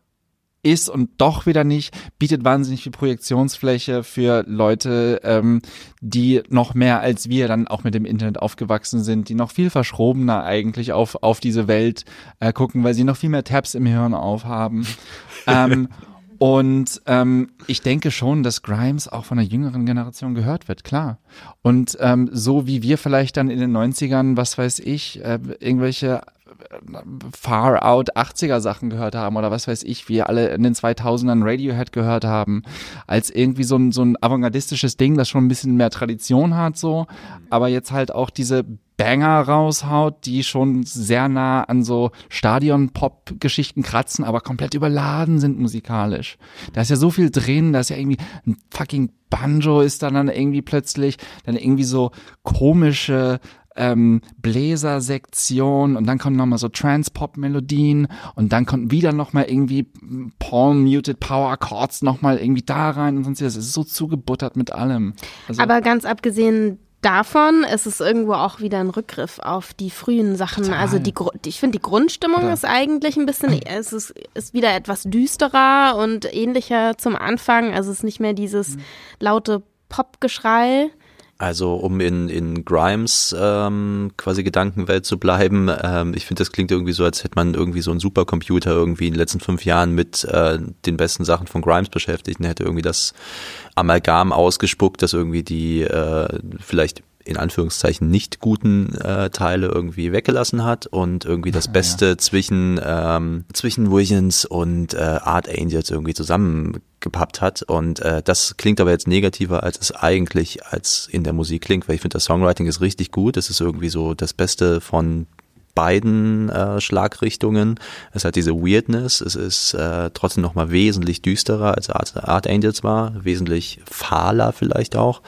ist und doch wieder nicht, bietet wahnsinnig viel Projektionsfläche für Leute, ähm, die noch mehr als wir dann auch mit dem Internet aufgewachsen sind, die noch viel verschrobener eigentlich auf, auf diese Welt äh, gucken, weil sie noch viel mehr Tabs im Hirn aufhaben. <laughs> ähm, und ähm, ich denke schon, dass Grimes auch von der jüngeren Generation gehört wird, klar. Und ähm, so wie wir vielleicht dann in den 90ern, was weiß ich, äh, irgendwelche Far Out 80er Sachen gehört haben oder was weiß ich, wir alle in den 2000ern Radiohead gehört haben, als irgendwie so ein, so ein avantgardistisches Ding, das schon ein bisschen mehr Tradition hat so, aber jetzt halt auch diese Banger raushaut, die schon sehr nah an so Stadion-Pop-Geschichten kratzen, aber komplett überladen sind musikalisch. Da ist ja so viel drin, da ist ja irgendwie ein fucking Banjo ist dann, dann irgendwie plötzlich, dann irgendwie so komische ähm, Bläsersektion und dann kommen nochmal so Trans-Pop-Melodien und dann kommt wieder nochmal irgendwie Palm-Muted Power Chords nochmal irgendwie da rein und sonst ist so zugebuttert mit allem. Also, Aber ganz abgesehen davon ist es irgendwo auch wieder ein Rückgriff auf die frühen Sachen. Total. Also die, ich finde, die Grundstimmung Total. ist eigentlich ein bisschen, es ist, ist wieder etwas düsterer und ähnlicher zum Anfang. Also es ist nicht mehr dieses laute Popgeschrei. Also um in, in Grimes ähm, quasi Gedankenwelt zu bleiben, ähm, ich finde, das klingt irgendwie so, als hätte man irgendwie so einen Supercomputer irgendwie in den letzten fünf Jahren mit äh, den besten Sachen von Grimes beschäftigt und hätte irgendwie das Amalgam ausgespuckt, dass irgendwie die äh, vielleicht in Anführungszeichen nicht guten äh, Teile irgendwie weggelassen hat und irgendwie das Beste zwischen ähm, zwischen Williams und äh, Art Angels irgendwie zusammengepappt hat. Und äh, das klingt aber jetzt negativer als es eigentlich als in der Musik klingt, weil ich finde das Songwriting ist richtig gut, es ist irgendwie so das Beste von beiden äh, Schlagrichtungen. Es hat diese Weirdness, es ist äh, trotzdem nochmal wesentlich düsterer als Art, Art Angels war, wesentlich fahler vielleicht auch.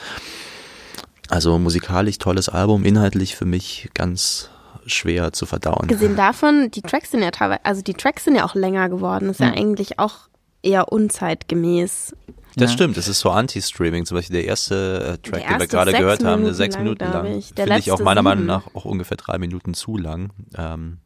Also musikalisch tolles Album, inhaltlich für mich ganz schwer zu verdauen. Gesehen davon, die Tracks sind ja teilweise, also die Tracks sind ja auch länger geworden. Ist ja eigentlich auch eher unzeitgemäß. Das Ja. stimmt, das ist so Anti-Streaming. Zum Beispiel der erste äh, Track, Der den wir gerade gehört haben, eine Minuten sechs lang, Minuten lang. Der Finde ich auch meiner Meinung sieben. nach auch ungefähr drei Minuten zu lang. Ähm,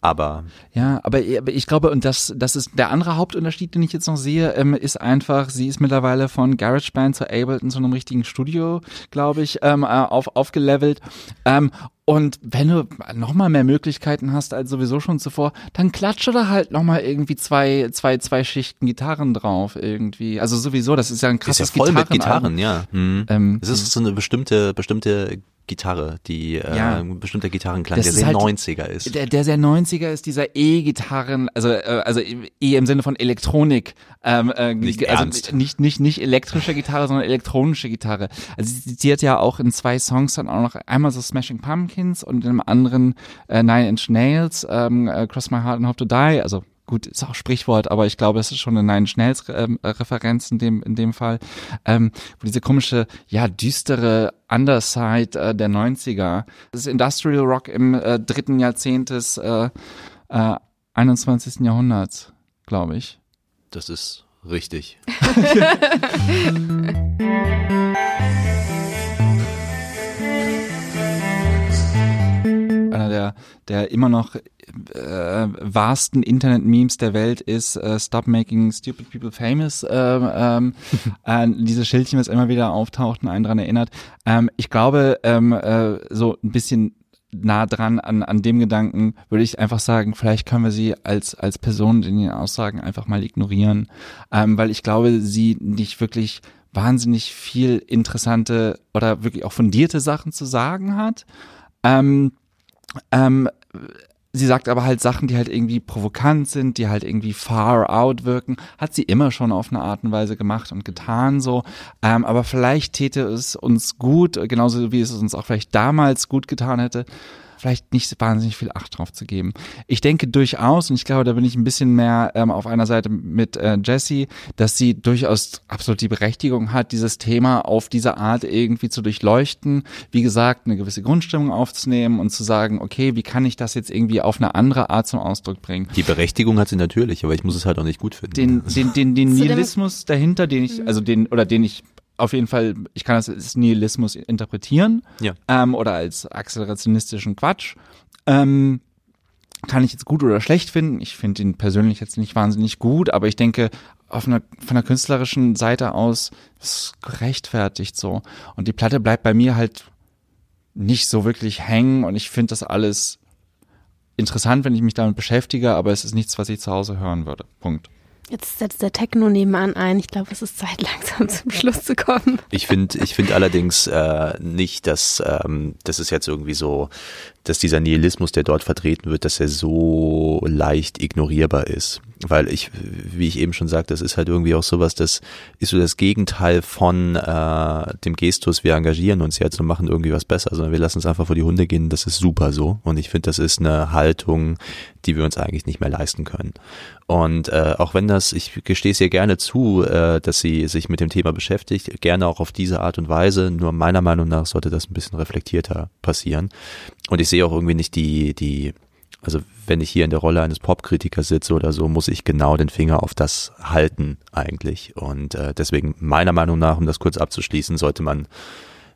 aber Ja, aber, ich glaube, und das, das ist der andere Hauptunterschied, den ich jetzt noch sehe, ähm, ist einfach, sie ist mittlerweile von GarageBand zu Ableton zu einem richtigen Studio, glaube ich, ähm, äh, auf, aufgelevelt. Ähm, und wenn du nochmal mehr Möglichkeiten hast als sowieso schon zuvor, dann klatsche da halt nochmal irgendwie zwei, zwei, zwei Schichten Gitarren drauf irgendwie. Also sowieso, das ist ja ein ist ja krasses voll mit Gitarrenalbum. Gitarren, ja. Mhm. Ähm, Es ist so eine bestimmte, bestimmte Gitarre, die äh, Ja. bestimmter Gitarrenklang, der sehr halt- 90er ist. Der, der sehr 90er ist dieser E-Gitarren, also äh, also E im Sinne von Elektronik, ähm, äh, Nicht also ernst. nicht nicht nicht elektrische Gitarre, sondern elektronische Gitarre. Also sie, sie hat ja auch in zwei Songs dann auch noch einmal so Smashing Pumpkins und in einem anderen äh, Nine Inch Nails, ähm, äh, Cross My Heart and Hope to Die. Also gut, ist auch Sprichwort, aber ich glaube, es ist schon eine Inch Nails ähm, äh, Referenz in dem in dem Fall, ähm, wo diese komische, ja düstere Underside äh, der 90er. Das ist Industrial Rock im äh, dritten Jahrzehnt des äh, äh, 21. Jahrhunderts, glaube ich. Das ist richtig. <laughs> <laughs> der, der immer noch äh, wahrsten Internet-Memes der Welt ist äh, Stop Making Stupid People Famous. Ähm, ähm, <laughs> äh, diese Schildchen, was immer wieder auftaucht und einen dran erinnert. Ähm, ich glaube, ähm, äh, so ein bisschen nah dran an, an dem Gedanken würde ich einfach sagen, vielleicht können wir sie als, als Person in ihren Aussagen einfach mal ignorieren, ähm, weil ich glaube, sie nicht wirklich wahnsinnig viel interessante oder wirklich auch fundierte Sachen zu sagen hat. Ähm, ähm, sie sagt aber halt Sachen, die halt irgendwie provokant sind, die halt irgendwie far out wirken. Hat sie immer schon auf eine Art und Weise gemacht und getan so. Ähm, aber vielleicht täte es uns gut, genauso wie es uns auch vielleicht damals gut getan hätte, vielleicht nicht wahnsinnig viel Acht drauf zu geben. Ich denke durchaus, und ich glaube, da bin ich ein bisschen mehr ähm, auf einer Seite mit äh, Jessie, dass sie durchaus absolut die Berechtigung hat, dieses Thema auf diese Art irgendwie zu durchleuchten. Wie gesagt, eine gewisse Grundstimmung aufzunehmen und zu sagen, okay, wie kann ich das jetzt irgendwie auf eine andere Art zum Ausdruck bringen? Die Berechtigung hat sie natürlich, aber ich muss es halt auch nicht gut finden. den, den, den, den Nihilismus dahinter, den ich, also den, oder den ich auf jeden Fall, ich kann das als Nihilismus interpretieren Ja. ähm, oder als akzelerationistischen Quatsch. Ähm, kann ich jetzt gut oder schlecht finden. Ich finde ihn persönlich jetzt nicht wahnsinnig gut, aber ich denke, auf einer, von der künstlerischen Seite aus ist es gerechtfertigt so. Und die Platte bleibt bei mir halt nicht so wirklich hängen und ich finde das alles interessant, wenn ich mich damit beschäftige, aber es ist nichts, was ich zu Hause hören würde. Punkt. Jetzt setzt der Techno nebenan ein. Ich glaube, es ist Zeit, <laughs> langsam zum Schluss zu kommen. Ich finde ich finde allerdings äh, nicht, dass ähm, das ist jetzt irgendwie so, dass dieser Nihilismus, der dort vertreten wird, dass er so leicht ignorierbar ist. Weil ich, wie ich eben schon sagte, das ist halt irgendwie auch sowas, das ist so das Gegenteil von äh, dem Gestus, wir engagieren uns jetzt und machen irgendwie was besser, sondern wir lassen es einfach vor die Hunde gehen, das ist super so. Und ich finde, das ist eine Haltung, die wir uns eigentlich nicht mehr leisten können. Und äh, auch wenn das, ich gestehe es ihr gerne zu, äh, dass sie sich mit dem Thema beschäftigt, gerne auch auf diese Art und Weise, nur meiner Meinung nach sollte das ein bisschen reflektierter passieren. Und ich sehe auch irgendwie nicht die, die, also wenn ich hier in der Rolle eines Popkritikers sitze oder so, muss ich genau den Finger auf das halten eigentlich. Und äh, deswegen meiner Meinung nach, um das kurz abzuschließen, sollte man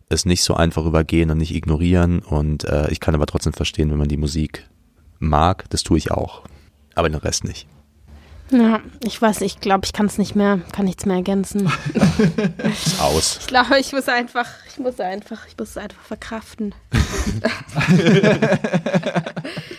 es nicht so einfach übergehen und nicht ignorieren. Und äh, ich kann aber trotzdem verstehen, wenn man die Musik mag, das tue ich auch. Aber den Rest nicht. Ja, ich weiß, ich glaube, ich kann es nicht mehr, kann nichts mehr ergänzen. Ist <laughs> aus. Ich glaube, ich muss einfach, ich muss einfach, ich muss es einfach verkraften. <laughs>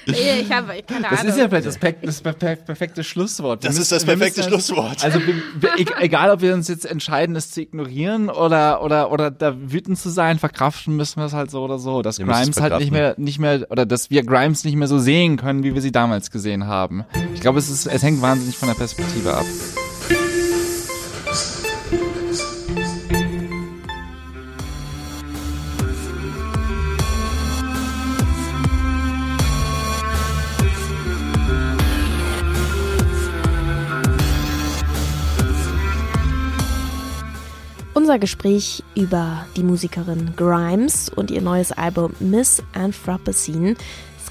Ich habe keine Das Ahnung. ist ja vielleicht das, per- das per- per- perfekte Schlusswort. Wir Das müssen- ist das perfekte müssen Schlusswort. Also e- <laughs> egal, ob wir uns jetzt entscheiden, es zu ignorieren oder oder oder da wütend zu sein, verkraften müssen wir es halt so oder so. Dass Wir Grimes halt nicht mehr nicht mehr oder dass wir Grimes nicht mehr so sehen können, wie wir sie damals gesehen haben. Ich glaube, es ist es hängt wahnsinnig von der Perspektive ab. Unser Gespräch über die Musikerin Grimes und ihr neues Album Miss Anthropocene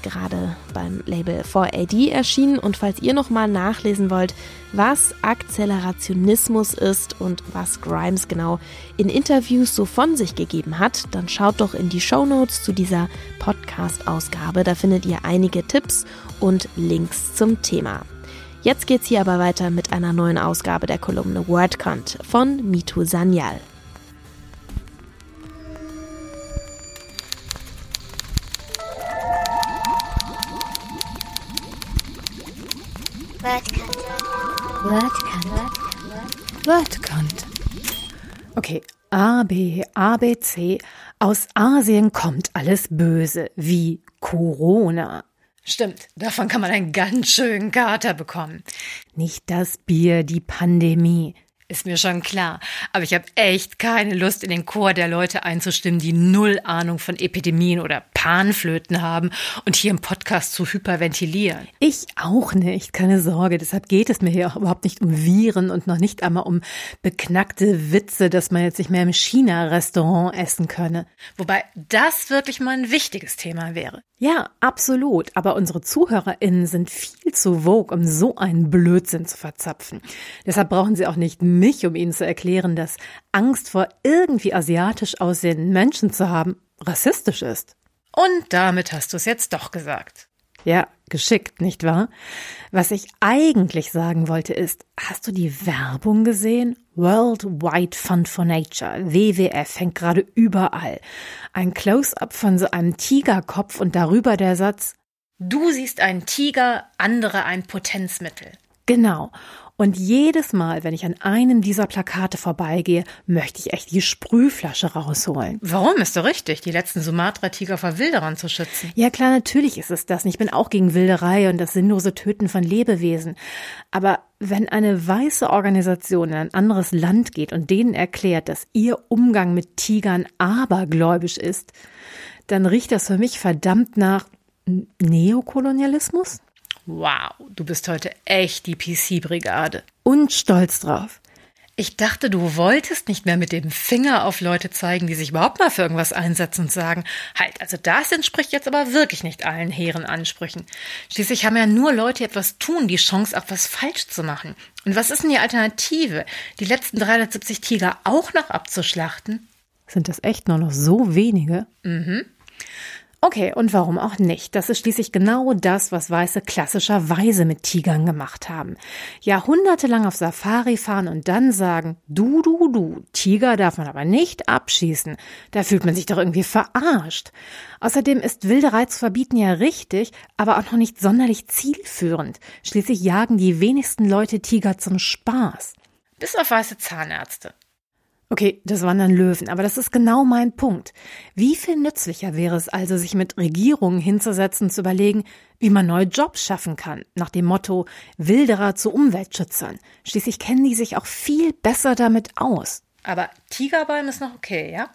gerade beim Label 4AD erschienen. Und falls ihr nochmal nachlesen wollt, was Akzelerationismus ist und was Grimes genau in Interviews so von sich gegeben hat, dann schaut doch in die Shownotes zu dieser Podcast-Ausgabe. Da findet ihr einige Tipps und Links zum Thema. Jetzt geht's hier aber weiter mit einer neuen Ausgabe der Kolumne WordCount von Mitu Sanyal. WordCount. Okay, A, B, A, B, C. Aus Asien kommt alles Böse, wie Corona. Stimmt, davon kann man einen ganz schönen Kater bekommen. Nicht das Bier, die Pandemie. Ist mir schon klar. Aber ich habe echt keine Lust, in den Chor der Leute einzustimmen, die null Ahnung von Epidemien oder Panflöten haben und hier im Podcast zu hyperventilieren. Ich auch nicht, keine Sorge. Deshalb geht es mir hier auch überhaupt nicht um Viren und noch nicht einmal um beknackte Witze, dass man jetzt nicht mehr im China-Restaurant essen könne. Wobei das wirklich mal ein wichtiges Thema wäre. Ja, absolut. Aber unsere ZuhörerInnen sind viel zu vogue, um so einen Blödsinn zu verzapfen. Deshalb brauchen sie auch nicht mich, um ihnen zu erklären, dass Angst vor irgendwie asiatisch aussehenden Menschen zu haben rassistisch ist. Und damit hast du es jetzt doch gesagt. Ja, geschickt, nicht wahr? Was ich eigentlich sagen wollte ist, hast du die Werbung gesehen? Worldwide Fund for Nature, WWF, hängt gerade überall. Ein Close-up von so einem Tigerkopf und darüber der Satz, Du siehst einen Tiger, andere ein Potenzmittel. Genau. Und jedes Mal, wenn ich an einem dieser Plakate vorbeigehe, möchte ich echt die Sprühflasche rausholen. Warum? Ist doch richtig, die letzten Sumatra-Tiger vor Wilderern zu schützen. Ja klar, natürlich ist es das. Ich bin auch gegen Wilderei und das sinnlose Töten von Lebewesen. Aber wenn eine weiße Organisation in ein anderes Land geht und denen erklärt, dass ihr Umgang mit Tigern abergläubisch ist, dann riecht das für mich verdammt nach Neokolonialismus? Wow, du bist heute echt die PC-Brigade. Und stolz drauf. Ich dachte, du wolltest nicht mehr mit dem Finger auf Leute zeigen, die sich überhaupt mal für irgendwas einsetzen und sagen, halt, also das entspricht jetzt aber wirklich nicht allen hehren Ansprüchen. Schließlich haben ja nur Leute, die etwas tun, die Chance, auch was falsch zu machen. Und was ist denn die Alternative? Die letzten 370 Tiger auch noch abzuschlachten? Sind das echt nur noch so wenige? Mhm. Okay, und warum auch nicht? Das ist schließlich genau das, was Weiße klassischerweise mit Tigern gemacht haben. Jahrhundertelang auf Safari fahren und dann sagen, du, du, du, Tiger darf man aber nicht abschießen. Da fühlt man sich doch irgendwie verarscht. Außerdem ist Wilderei zu verbieten ja richtig, aber auch noch nicht sonderlich zielführend. Schließlich jagen die wenigsten Leute Tiger zum Spaß. Bis auf weiße Zahnärzte. Okay, das waren dann Löwen, aber das ist genau mein Punkt. Wie viel nützlicher wäre es also, sich mit Regierungen hinzusetzen, zu überlegen, wie man neue Jobs schaffen kann, nach dem Motto Wilderer zu Umweltschützern. Schließlich kennen die sich auch viel besser damit aus. Aber Tigerbalm ist noch okay, ja?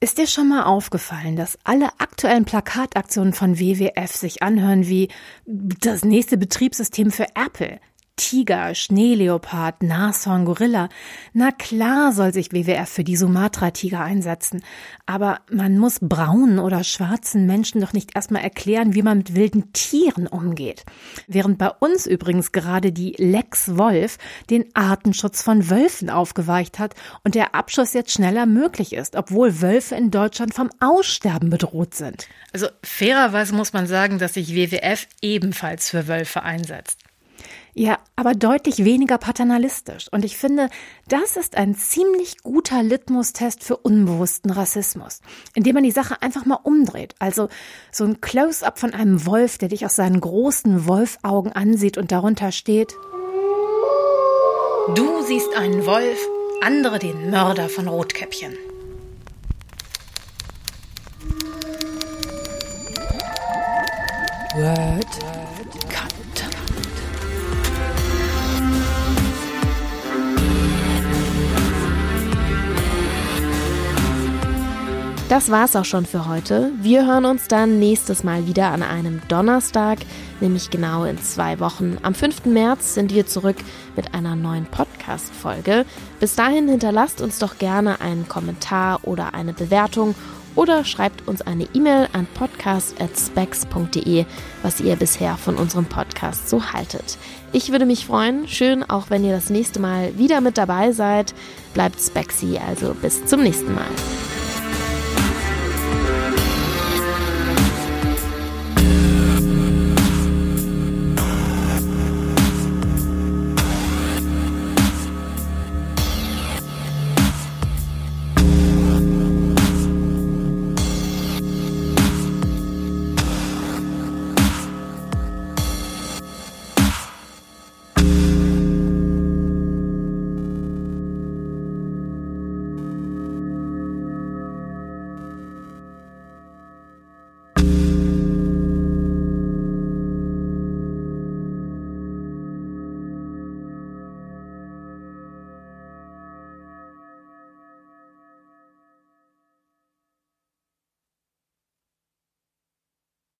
Ist dir schon mal aufgefallen, dass alle aktuellen Plakataktionen von WWF sich anhören wie das nächste Betriebssystem für Apple? Tiger, Schneeleopard, Nashorn, Gorilla. Na klar soll sich WWF für die Sumatra-Tiger einsetzen. Aber man muss braunen oder schwarzen Menschen doch nicht erstmal erklären, wie man mit wilden Tieren umgeht. Während bei uns übrigens gerade die Lex Wolf den Artenschutz von Wölfen aufgeweicht hat und der Abschuss jetzt schneller möglich ist, obwohl Wölfe in Deutschland vom Aussterben bedroht sind. Also fairerweise muss man sagen, dass sich WWF ebenfalls für Wölfe einsetzt. Ja, aber deutlich weniger paternalistisch. Und ich finde, das ist ein ziemlich guter Litmus-Test für unbewussten Rassismus, indem man die Sache einfach mal umdreht. Also so ein Close-up von einem Wolf, der dich aus seinen großen Wolfaugen ansieht und darunter steht. Du siehst einen Wolf, andere den Mörder von Rotkäppchen. Word. Das war's auch schon für heute. Wir hören uns dann nächstes Mal wieder an einem Donnerstag, nämlich genau in zwei Wochen. Am 5. März sind wir zurück mit einer neuen Podcast-Folge. Bis dahin hinterlasst uns doch gerne einen Kommentar oder eine Bewertung oder schreibt uns eine E-Mail an podcast.specs.de, was ihr bisher von unserem Podcast so haltet. Ich würde mich freuen, schön auch wenn ihr das nächste Mal wieder mit dabei seid. Bleibt spexy, also bis zum nächsten Mal.